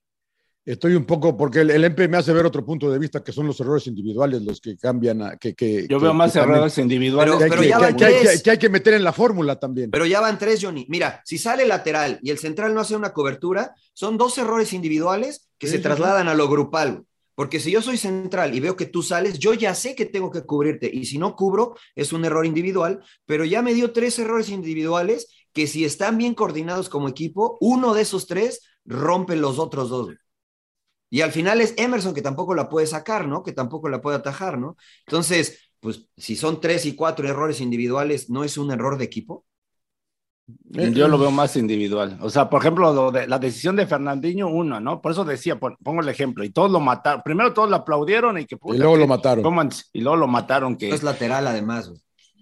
Speaker 2: estoy un poco, porque el, el, MP me hace ver otro punto de vista, que son los errores individuales los que cambian. A, que, que,
Speaker 1: yo
Speaker 2: que,
Speaker 1: veo más
Speaker 2: que
Speaker 1: errores también, individuales.
Speaker 2: Pero, pero que, ya van que, tres. que, hay que meter en la fórmula también.
Speaker 5: Pero ya van tres, Johnny. Mira, si sale lateral y el central no hace una cobertura, son dos errores individuales que sí, se trasladan sí. a lo grupal. Porque si yo soy central y veo que tú sales, yo ya sé que tengo que cubrirte. Y si no cubro, es un error individual. Pero ya me dio tres errores individuales que si están bien coordinados como equipo, uno de esos tres rompe los otros dos. Y al final es Emerson que tampoco la puede sacar, ¿no? Que tampoco la puede atajar, ¿no? Entonces, pues si son tres y cuatro errores individuales, ¿no es un error de equipo?
Speaker 1: Yo lo veo más individual. O sea, por ejemplo, lo de, la decisión de Fernandinho, uno, ¿no? Por eso decía, pongo el ejemplo, y todos lo mataron. Primero todos lo aplaudieron y que...
Speaker 2: Puta, y luego
Speaker 1: que,
Speaker 2: lo mataron.
Speaker 1: ¿cómo, y luego lo mataron. Que...
Speaker 5: Es lateral además, güey.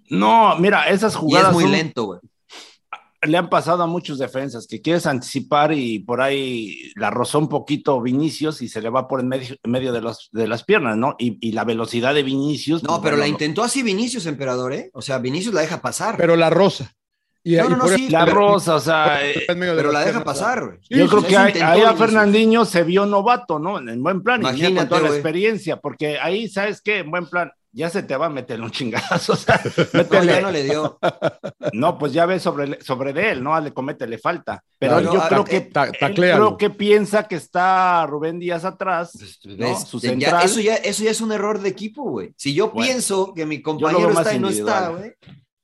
Speaker 1: No, mira, esas jugadas...
Speaker 5: Y es muy
Speaker 1: son...
Speaker 5: lento, güey
Speaker 1: le han pasado a muchos defensas que quieres anticipar y por ahí la rozó un poquito Vinicius y se le va por en medio, en medio de, los, de las piernas, ¿no? Y, y la velocidad de Vinicius.
Speaker 5: No, pues, pero bueno, la intentó así Vinicius, emperador, ¿eh? O sea, Vinicius la deja pasar.
Speaker 2: Pero la rosa.
Speaker 5: Y, no, no, no, sí,
Speaker 1: la rosa, o sea.
Speaker 5: Eh, pero la deja pasar, güey.
Speaker 1: Sí, yo creo que ahí, ahí a Fernandinho se vio novato, ¿no? En buen plan,
Speaker 5: Imagínate,
Speaker 1: y con toda la experiencia, porque ahí, ¿sabes qué? En buen plan, ya se te va a meter un chingazo. O sea,
Speaker 5: No, ya no le dio.
Speaker 1: No, pues ya ves sobre, sobre de él, ¿no? Le comete, le falta. Pero
Speaker 2: Claro,
Speaker 1: yo
Speaker 5: ah,
Speaker 1: creo
Speaker 5: eh,
Speaker 1: que
Speaker 2: ta-
Speaker 1: él creo que piensa que está Rubén Díaz atrás, ¿no?
Speaker 5: ¿Ves?
Speaker 1: Su
Speaker 5: Ya-
Speaker 1: central.
Speaker 5: eso, ya, eso ya es un error de equipo, güey. Si yo
Speaker 1: Bueno,
Speaker 5: pienso que mi compañero está y no está,
Speaker 1: individual.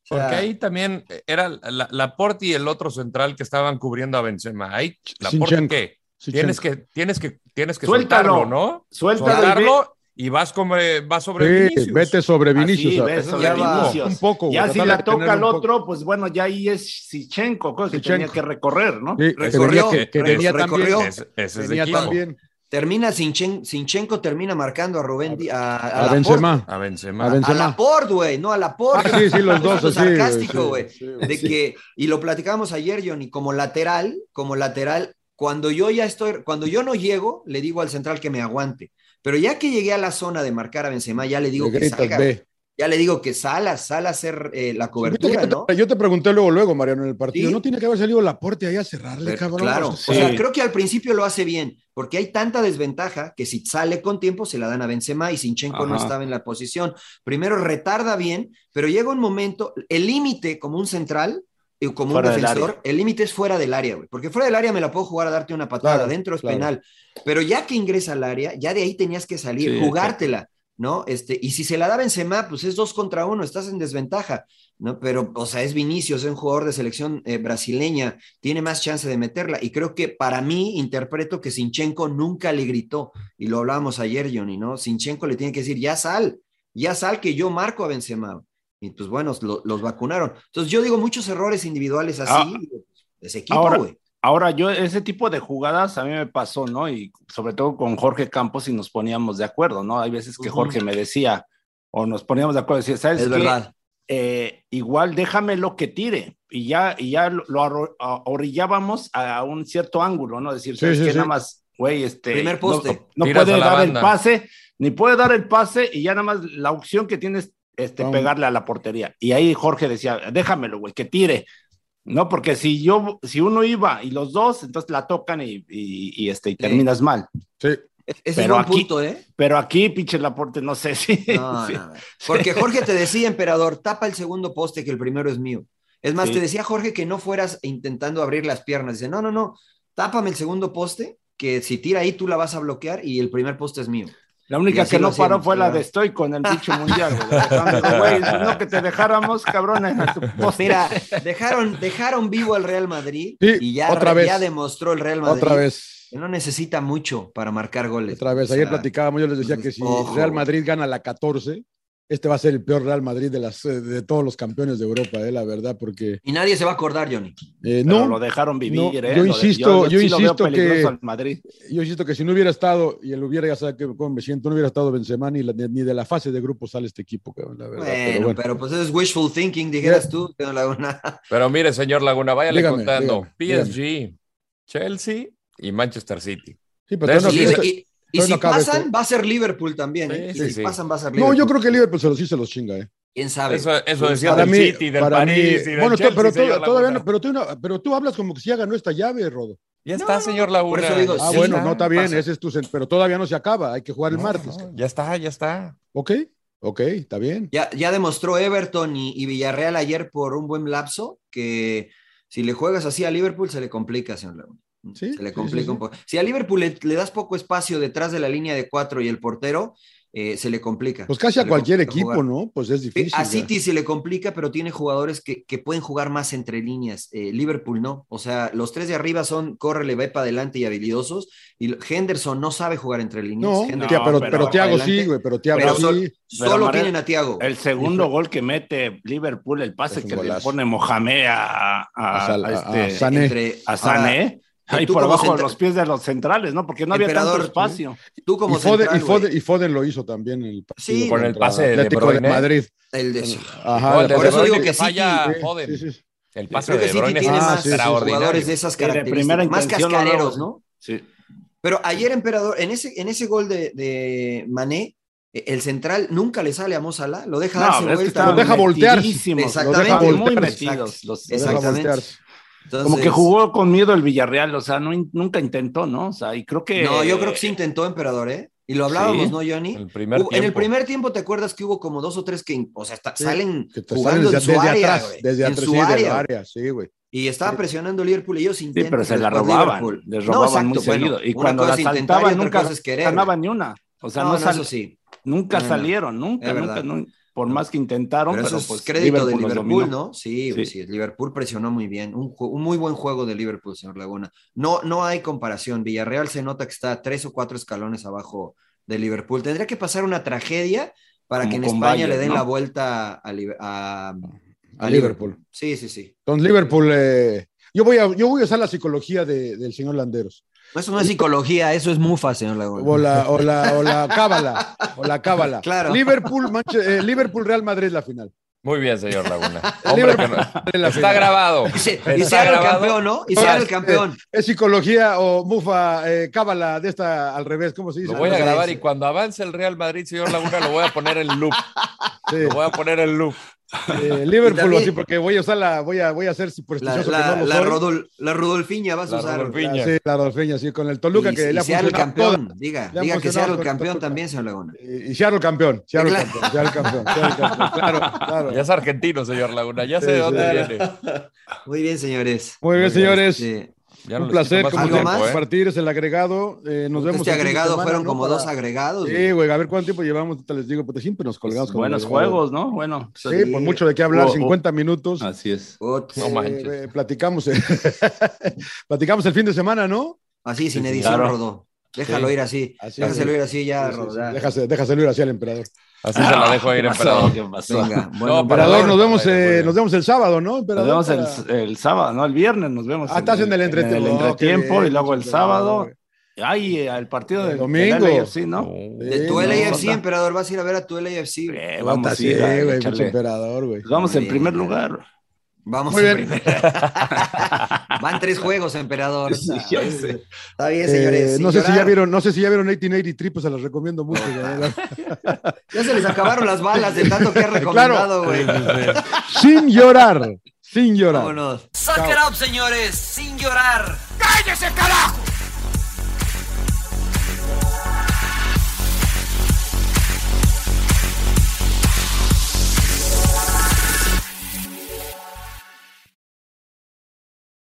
Speaker 5: Güey. o sea,
Speaker 4: Porque ahí también era la, Laporte y el otro central que estaban cubriendo a Benzema. Ahí, Laporte,
Speaker 2: Sinchenko.
Speaker 4: ¿qué? Tienes que, tienes que, tienes que
Speaker 1: Suéltalo.
Speaker 4: soltarlo, ¿no?
Speaker 1: Suéltalo y
Speaker 4: Soltarlo y vas, como, vas sobre
Speaker 2: Sí,
Speaker 4: Vinicius.
Speaker 2: vete sobre
Speaker 1: Así,
Speaker 2: Vinicius.
Speaker 1: ves,
Speaker 2: Eso
Speaker 1: sobre Vinicius.
Speaker 2: Un poco,
Speaker 1: Ya si la toca al otro, pues bueno, ya ahí es Sichenko, cosa que
Speaker 2: Sichenko.
Speaker 1: tenía que recorrer, ¿no?
Speaker 2: Sí, que
Speaker 5: Recorrió,
Speaker 2: que, que venía
Speaker 5: recorrió.
Speaker 2: también.
Speaker 4: Ese, ese es de
Speaker 2: Venía
Speaker 4: equipo.
Speaker 2: también.
Speaker 5: Termina Sinchen- Sinchenko termina marcando a Rubén a, a,
Speaker 2: A. Benzema.
Speaker 4: A Benzema.
Speaker 2: A
Speaker 5: A
Speaker 2: Benzema.
Speaker 5: Laporte, güey, no a Laporte.
Speaker 2: Ah, sí, sí, los dos, güey,
Speaker 5: sarcástico,
Speaker 2: sí,
Speaker 5: güey.
Speaker 2: sí,
Speaker 5: de
Speaker 2: sí.
Speaker 5: que, y lo platicábamos ayer, Johnny, como lateral, como lateral, cuando yo ya estoy, cuando yo no llego, le digo al central que me aguante. Pero ya que llegué a la zona de marcar a Benzema, ya le digo
Speaker 2: Le
Speaker 5: que
Speaker 2: gritas,
Speaker 5: salga.
Speaker 2: ve.
Speaker 5: Ya le digo que sala, sala a hacer eh, la cobertura,
Speaker 2: yo,
Speaker 5: ¿no?
Speaker 2: te, yo te pregunté luego, luego, Mariano, en el partido.
Speaker 5: Sí.
Speaker 2: No tiene que haber salido Laporte ahí a cerrarle,
Speaker 5: Pero,
Speaker 2: cabrón.
Speaker 5: claro,
Speaker 2: O sea,
Speaker 1: sí.
Speaker 5: creo que al principio lo hace bien, porque hay tanta desventaja que si sale con tiempo se la dan a Benzema y Sinchenko no
Speaker 1: Ajá.
Speaker 5: estaba en la posición. Primero retarda bien, pero llega un momento, el límite como un central y como
Speaker 1: Fuera
Speaker 5: un defensor, el límite es fuera del área, güey, porque fuera del área me la puedo jugar a darte una patada,
Speaker 2: Claro,
Speaker 5: dentro es
Speaker 2: claro.
Speaker 5: penal, pero ya que ingresa al área, ya de ahí tenías que salir,
Speaker 1: Sí,
Speaker 5: jugártela. ¿No? Este, y si se la da Benzema, pues es dos contra uno, estás en desventaja, ¿no? Pero, o sea, es Vinicius, es un jugador de selección eh, brasileña, tiene más chance de meterla. Y creo que para mí, interpreto que Sinchenko nunca le gritó, y lo hablábamos ayer, Johnny, ¿no? Sinchenko le tiene que decir, ya sal, ya sal, que yo marco a Benzema. Y pues bueno, lo- los vacunaron. Entonces yo digo muchos errores individuales así,
Speaker 1: Ah,
Speaker 5: ese equipo, güey.
Speaker 1: Ahora, yo, ese tipo de jugadas a mí me pasó, ¿no? Y sobre todo con Jorge Campos y nos poníamos de acuerdo, ¿no? Hay veces que. Jorge me decía, o nos poníamos de acuerdo, decía, ¿sabes
Speaker 5: Es
Speaker 1: qué?
Speaker 5: verdad.
Speaker 1: Eh, igual déjamelo que tire. Y ya, y ya lo, lo orillábamos a un cierto ángulo, ¿no? Decir, ¿sabes
Speaker 2: sí,
Speaker 1: qué?
Speaker 2: sí.
Speaker 1: Nada más, güey, este.
Speaker 5: Primer
Speaker 1: no-
Speaker 5: poste.
Speaker 1: No,
Speaker 4: Tiras
Speaker 1: puede dar
Speaker 4: banda.
Speaker 1: el pase, ni puede dar el pase, y ya nada más la opción que tienes este, pegarle a la portería. Y ahí Jorge decía, déjamelo, güey, que tire. No, porque si yo, si uno iba y los dos, entonces la tocan y, y, y, este, y terminas mal.
Speaker 2: Sí.
Speaker 5: Ese es
Speaker 1: Pero
Speaker 5: buen
Speaker 1: aquí-
Speaker 5: punto, ¿eh?
Speaker 1: Pero aquí, pinche Laporte, no sé si.
Speaker 5: No,
Speaker 1: sí.
Speaker 5: no, no. Porque Jorge te decía, emperador, tapa el segundo poste que el primero es mío. Es más,
Speaker 1: Sí.
Speaker 5: te decía Jorge que no fueras intentando abrir las piernas. Dice, no, no, no, tápame el segundo poste, que si tira ahí tú la vas a bloquear y el primer poste es mío.
Speaker 1: La única que no paró fue la de Stoico en el pinche mundial, güey. No que te dejáramos, cabrón, en tu poste.
Speaker 5: Mira, dejaron, dejaron vivo al Real Madrid
Speaker 2: Sí,
Speaker 5: y ya,
Speaker 2: otra vez.
Speaker 5: ya demostró el Real Madrid
Speaker 2: Otra vez.
Speaker 5: que no necesita mucho para marcar goles.
Speaker 2: Otra vez.
Speaker 5: O
Speaker 2: Ayer
Speaker 5: sea,
Speaker 2: platicábamos, yo les decía que si
Speaker 5: ojo,
Speaker 2: Real. Madrid gana la 14, este va a ser el peor Real Madrid de, las, eh, de todos los campeones de Europa, eh, la verdad, porque
Speaker 5: Y nadie se va a acordar, Johnny.
Speaker 2: eh,
Speaker 1: Pero
Speaker 2: no,
Speaker 1: lo dejaron vivir,
Speaker 2: no,
Speaker 1: ¿eh?
Speaker 2: yo
Speaker 1: Lo de-
Speaker 2: insisto- yo
Speaker 1: sí lo veo
Speaker 2: insisto que-
Speaker 1: Madrid.
Speaker 2: yo insisto que si no hubiera estado, y él hubiera, ya sabe que- cómo me siento, no hubiera estado Benzema ni, la- ni de la fase de grupo sale este equipo, cabrón, la verdad.
Speaker 5: Bueno,
Speaker 2: pero
Speaker 5: pues eso es wishful thinking, dijeras tú, Teo Laguna.
Speaker 4: Pero mire, señor Laguna, váyale
Speaker 2: Dígame,
Speaker 4: contando.
Speaker 2: dígame,
Speaker 4: PSG, Chelsea y Manchester City.
Speaker 2: Sí, pero
Speaker 5: Y, y- y si
Speaker 2: no
Speaker 5: pasan,
Speaker 2: esto.
Speaker 5: va a ser Liverpool también. ¿eh?
Speaker 4: Sí,
Speaker 5: Y
Speaker 4: sí,
Speaker 5: si
Speaker 4: sí.
Speaker 5: pasan, va a ser
Speaker 2: No,
Speaker 5: Liverpool.
Speaker 2: yo creo que Liverpool se los, sí se los chinga, eh.
Speaker 5: ¿Quién sabe?
Speaker 4: Eso, eso
Speaker 5: ¿Quién
Speaker 4: decía del
Speaker 2: Para mí-
Speaker 4: City, del
Speaker 2: para
Speaker 4: París
Speaker 2: mí-
Speaker 4: y del
Speaker 2: bueno,
Speaker 4: Chelsea,
Speaker 2: pero, todavía no, pero, tú, no- pero tú hablas como que si ya ganó esta llave, Rodo.
Speaker 4: Ya está, señor Laguna.
Speaker 5: Por eso digo,
Speaker 2: Ah,
Speaker 5: Sí,
Speaker 2: bueno, no está bien,
Speaker 5: pasa.
Speaker 2: ese es tu, pero todavía no se acaba, hay que jugar el
Speaker 4: No,
Speaker 2: martes.
Speaker 4: no, ya está, ya está.
Speaker 2: Ok, ok, está bien.
Speaker 5: Ya, ya demostró Everton y, y Villarreal ayer por un buen lapso que si le juegas así a Liverpool se le complica, señor Laguna.
Speaker 2: Sí,
Speaker 5: se le
Speaker 2: sí,
Speaker 5: complica
Speaker 2: sí,
Speaker 5: un poco. Si a Liverpool le, le das poco espacio detrás de la línea de cuatro y el portero, eh, se le complica.
Speaker 2: Pues casi a cualquier equipo,
Speaker 5: jugar.
Speaker 2: ¿no? Pues es
Speaker 5: Sí,
Speaker 2: difícil.
Speaker 5: A
Speaker 2: ya.
Speaker 5: City se le complica, pero tiene jugadores que, que pueden jugar más entre líneas. Eh, Liverpool no. O sea, los tres de arriba son córrele, ve para adelante y habilidosos. Y Henderson no sabe jugar entre líneas.
Speaker 2: No,
Speaker 5: Henderson
Speaker 2: tía,
Speaker 1: No,
Speaker 2: pero,
Speaker 1: pero
Speaker 5: adelante.
Speaker 2: sí, güey, pero Thiago
Speaker 5: Pero
Speaker 2: sí.
Speaker 5: sol-
Speaker 1: Pero,
Speaker 5: solo tienen a Thiago.
Speaker 1: El segundo gol que mete Liverpool, el pase que le pone Mohamed a, a,
Speaker 2: A Sal-
Speaker 1: a
Speaker 2: a-
Speaker 1: este,
Speaker 2: a Sané.
Speaker 5: Entre-
Speaker 1: a
Speaker 5: ahora,
Speaker 1: Sané, ahí por abajo de los pies de los centrales, ¿no? Porque no había
Speaker 5: Emperador,
Speaker 1: tanto espacio.
Speaker 5: tú como
Speaker 2: y, Foden,
Speaker 5: central,
Speaker 2: y, Foden, y Foden lo hizo también en el partido
Speaker 5: Sí,
Speaker 4: con el pase de De
Speaker 2: Atlético de,
Speaker 4: Bruyne.
Speaker 2: Madrid.
Speaker 5: el de-
Speaker 2: Ajá,
Speaker 4: el de
Speaker 5: Por
Speaker 4: De
Speaker 5: eso digo
Speaker 4: que falla
Speaker 2: sí,
Speaker 4: Foden.
Speaker 2: sí, sí.
Speaker 4: El pase
Speaker 5: Creo que
Speaker 4: de Bruyne
Speaker 5: tiene
Speaker 4: es
Speaker 2: Ah,
Speaker 5: más jugadores de esas
Speaker 1: Sí, de
Speaker 5: características, más cascareros,
Speaker 1: no. Sí.
Speaker 5: Pero ayer, emperador, en ese, en ese gol de, de Mané, eh, el central nunca le sale a Mozala, lo deja
Speaker 1: No,
Speaker 5: darse
Speaker 1: es que
Speaker 5: vuelta.
Speaker 2: Lo deja voltear.
Speaker 1: metidísimos, Lo
Speaker 5: Exactamente.
Speaker 1: deja muy metidos. los-
Speaker 2: Lo deja
Speaker 5: Exactamente.
Speaker 2: voltear.
Speaker 5: Entonces,
Speaker 1: Como que jugó con miedo el Villarreal, o sea, no, nunca intentó, ¿no? O sea, y creo que.
Speaker 5: No, yo creo que sí intentó, emperador, ¿eh? Y lo hablábamos,
Speaker 4: Sí,
Speaker 5: ¿no, Johnny?
Speaker 4: el primer
Speaker 5: Hubo- en el primer tiempo, ¿te acuerdas que hubo como dos o tres que, o sea, está-
Speaker 2: Sí,
Speaker 5: salen
Speaker 2: que
Speaker 5: jugando
Speaker 2: salen
Speaker 5: en su
Speaker 2: desde
Speaker 5: área,
Speaker 2: atrás,
Speaker 5: güey,
Speaker 2: desde
Speaker 5: en
Speaker 2: atrás, sí,
Speaker 5: área,
Speaker 2: sí, güey.
Speaker 5: Y estaba presionando Liverpool y ellos
Speaker 1: Sí,
Speaker 5: intentan.
Speaker 1: pero se la robaban,
Speaker 5: Liverpool.
Speaker 1: les
Speaker 5: No,
Speaker 1: robaban
Speaker 5: exacto,
Speaker 1: muy
Speaker 5: bueno,
Speaker 1: seguido. y
Speaker 5: una
Speaker 1: cuando
Speaker 5: cosa
Speaker 1: la saltaban, nunca ganaban ni una. O sea,
Speaker 5: No,
Speaker 1: no,
Speaker 5: no,
Speaker 1: sal-
Speaker 5: eso sí.
Speaker 1: nunca
Speaker 5: No, no.
Speaker 1: salieron, nunca, nunca,
Speaker 5: verdad.
Speaker 1: nun- por más que intentaron,
Speaker 5: Pero
Speaker 1: pero,
Speaker 5: eso es
Speaker 1: pues
Speaker 5: crédito de Liverpool. ¿no? Sí,
Speaker 1: Sí.
Speaker 5: sí, Liverpool presionó muy bien. Un, muy buen juego de Liverpool, señor Laguna. No, no hay comparación. Villarreal se nota que está tres o cuatro escalones abajo de Liverpool. Tendría que pasar una tragedia para
Speaker 1: Como
Speaker 5: que en España
Speaker 1: Bayern,
Speaker 5: le den
Speaker 1: ¿no?
Speaker 5: la vuelta a, Liber- a-
Speaker 2: A Liverpool.
Speaker 5: Sí, sí, sí.
Speaker 2: Con Liverpool, eh, yo, voy a, yo voy a usar la psicología de- del señor Landeros.
Speaker 5: Eso no es psicología, eso es mufa, señor Laguna.
Speaker 2: O la, o la, o la cábala. O la cábala.
Speaker 5: Claro.
Speaker 2: Liverpool, Manche- eh, Liverpool, Real Madrid, la final.
Speaker 4: Muy bien, señor Laguna. Hombre, que no-
Speaker 2: la
Speaker 4: está
Speaker 2: final.
Speaker 4: grabado.
Speaker 5: Y se, y se haga el campeón, ¿no? Y se haga el campeón.
Speaker 2: Es psicología o mufa, eh, cábala de esta al revés, ¿cómo se dice?
Speaker 4: Lo voy a grabar y cuando avance el Real Madrid, señor Laguna, lo voy a poner en loop.
Speaker 2: Sí.
Speaker 4: Lo voy a poner en loop.
Speaker 2: Eh, Liverpool,
Speaker 5: también-
Speaker 2: así, porque voy a usar la, voy a, voy a ser
Speaker 5: La,
Speaker 2: supersticioso
Speaker 5: la,
Speaker 2: no
Speaker 5: la
Speaker 2: soy.
Speaker 5: Rodol- la Rodolfiña vas a
Speaker 4: La
Speaker 5: usar.
Speaker 4: Rodolfiña.
Speaker 2: Sí, la Rodolfeña, sí, con el Toluca
Speaker 5: y,
Speaker 2: que
Speaker 5: y
Speaker 2: le ha
Speaker 5: sea el campeón.
Speaker 2: toda.
Speaker 5: Diga,
Speaker 2: Le
Speaker 5: diga que sea el campeón también, señor Laguna.
Speaker 2: Y, y Seattle campeón, Seattle
Speaker 5: Claro.
Speaker 2: campeón, campeón, Seattle campeón, claro, claro.
Speaker 4: Ya es argentino, señor Laguna. Ya sé
Speaker 2: Sí,
Speaker 4: de dónde
Speaker 2: sí.
Speaker 4: viene.
Speaker 5: Muy bien, señores.
Speaker 2: Muy bien, señores.
Speaker 5: Sí.
Speaker 4: Ya
Speaker 2: Un placer, como
Speaker 5: ¿Algo
Speaker 4: tiempo,
Speaker 5: más?
Speaker 4: ¿eh?
Speaker 2: compartir, es el agregado. Eh, nos vemos
Speaker 5: Este
Speaker 2: fin de
Speaker 5: agregado
Speaker 2: semana,
Speaker 5: fueron
Speaker 2: ¿no?
Speaker 5: como
Speaker 2: Para-
Speaker 5: dos agregados.
Speaker 2: Sí,
Speaker 5: güey.
Speaker 2: a ver cuánto tiempo llevamos, ahorita les digo, porque siempre nos colgamos con el
Speaker 1: Buenos juegos, ¿no? Bueno.
Speaker 2: Sí, por mucho de qué hablar,
Speaker 1: Oh, oh.
Speaker 2: 50 minutos.
Speaker 1: Así es.
Speaker 4: No manches.
Speaker 2: Eh, platicamos, eh, platicamos el fin de semana, ¿no?
Speaker 5: Así, sin
Speaker 1: Sí,
Speaker 5: edición,
Speaker 1: claro.
Speaker 5: Rodó. Déjalo
Speaker 4: Sí.
Speaker 5: ir así.
Speaker 2: Así,
Speaker 5: Déjaselo ir así ya,
Speaker 2: Sí, sí,
Speaker 5: Rodó.
Speaker 2: sí. déjaselo ir así al emperador.
Speaker 4: Así se la dejo ir,
Speaker 1: ¿Qué pasó?
Speaker 4: emperador.
Speaker 1: ¿Qué pasó?
Speaker 5: Venga, bueno,
Speaker 4: No,
Speaker 2: Emperador, nos vemos, eh, nos vemos el sábado, ¿no?
Speaker 1: Nos
Speaker 2: Emperador,
Speaker 1: vemos
Speaker 2: para-
Speaker 1: el, el sábado, no, el viernes nos vemos.
Speaker 2: Ah, estás en el entretiempo.
Speaker 1: En el
Speaker 2: Oh,
Speaker 1: entretiempo
Speaker 2: bien,
Speaker 1: y luego el sábado. Ay, eh, el partido
Speaker 2: El
Speaker 1: del
Speaker 2: domingo.
Speaker 1: del LAFC, ¿no?
Speaker 5: De
Speaker 2: Sí,
Speaker 5: tu
Speaker 2: no,
Speaker 5: LAFC,
Speaker 1: no.
Speaker 5: emperador, vas a ir a ver a tu LAFC.
Speaker 1: Eh, vamos a
Speaker 2: sí,
Speaker 1: ir
Speaker 2: güey, pinche emperador, güey.
Speaker 1: Pues vamos en primer lugar.
Speaker 5: Vamos
Speaker 2: Muy
Speaker 5: en
Speaker 2: bien.
Speaker 5: primer- Van tres juegos, emperador.
Speaker 1: Sí, ya sé.
Speaker 5: Está bien,
Speaker 2: Eh,
Speaker 5: señores. sin
Speaker 2: no sé si ya vieron, no sé si ya vieron 1883, pues se los recomiendo mucho.
Speaker 5: Ya se les acabaron las balas de tanto que has recomendado, güey.
Speaker 2: sin llorar, sin llorar.
Speaker 5: Vámonos.
Speaker 7: Suck it up, señores, sin llorar.
Speaker 8: ¡Cállese, carajo!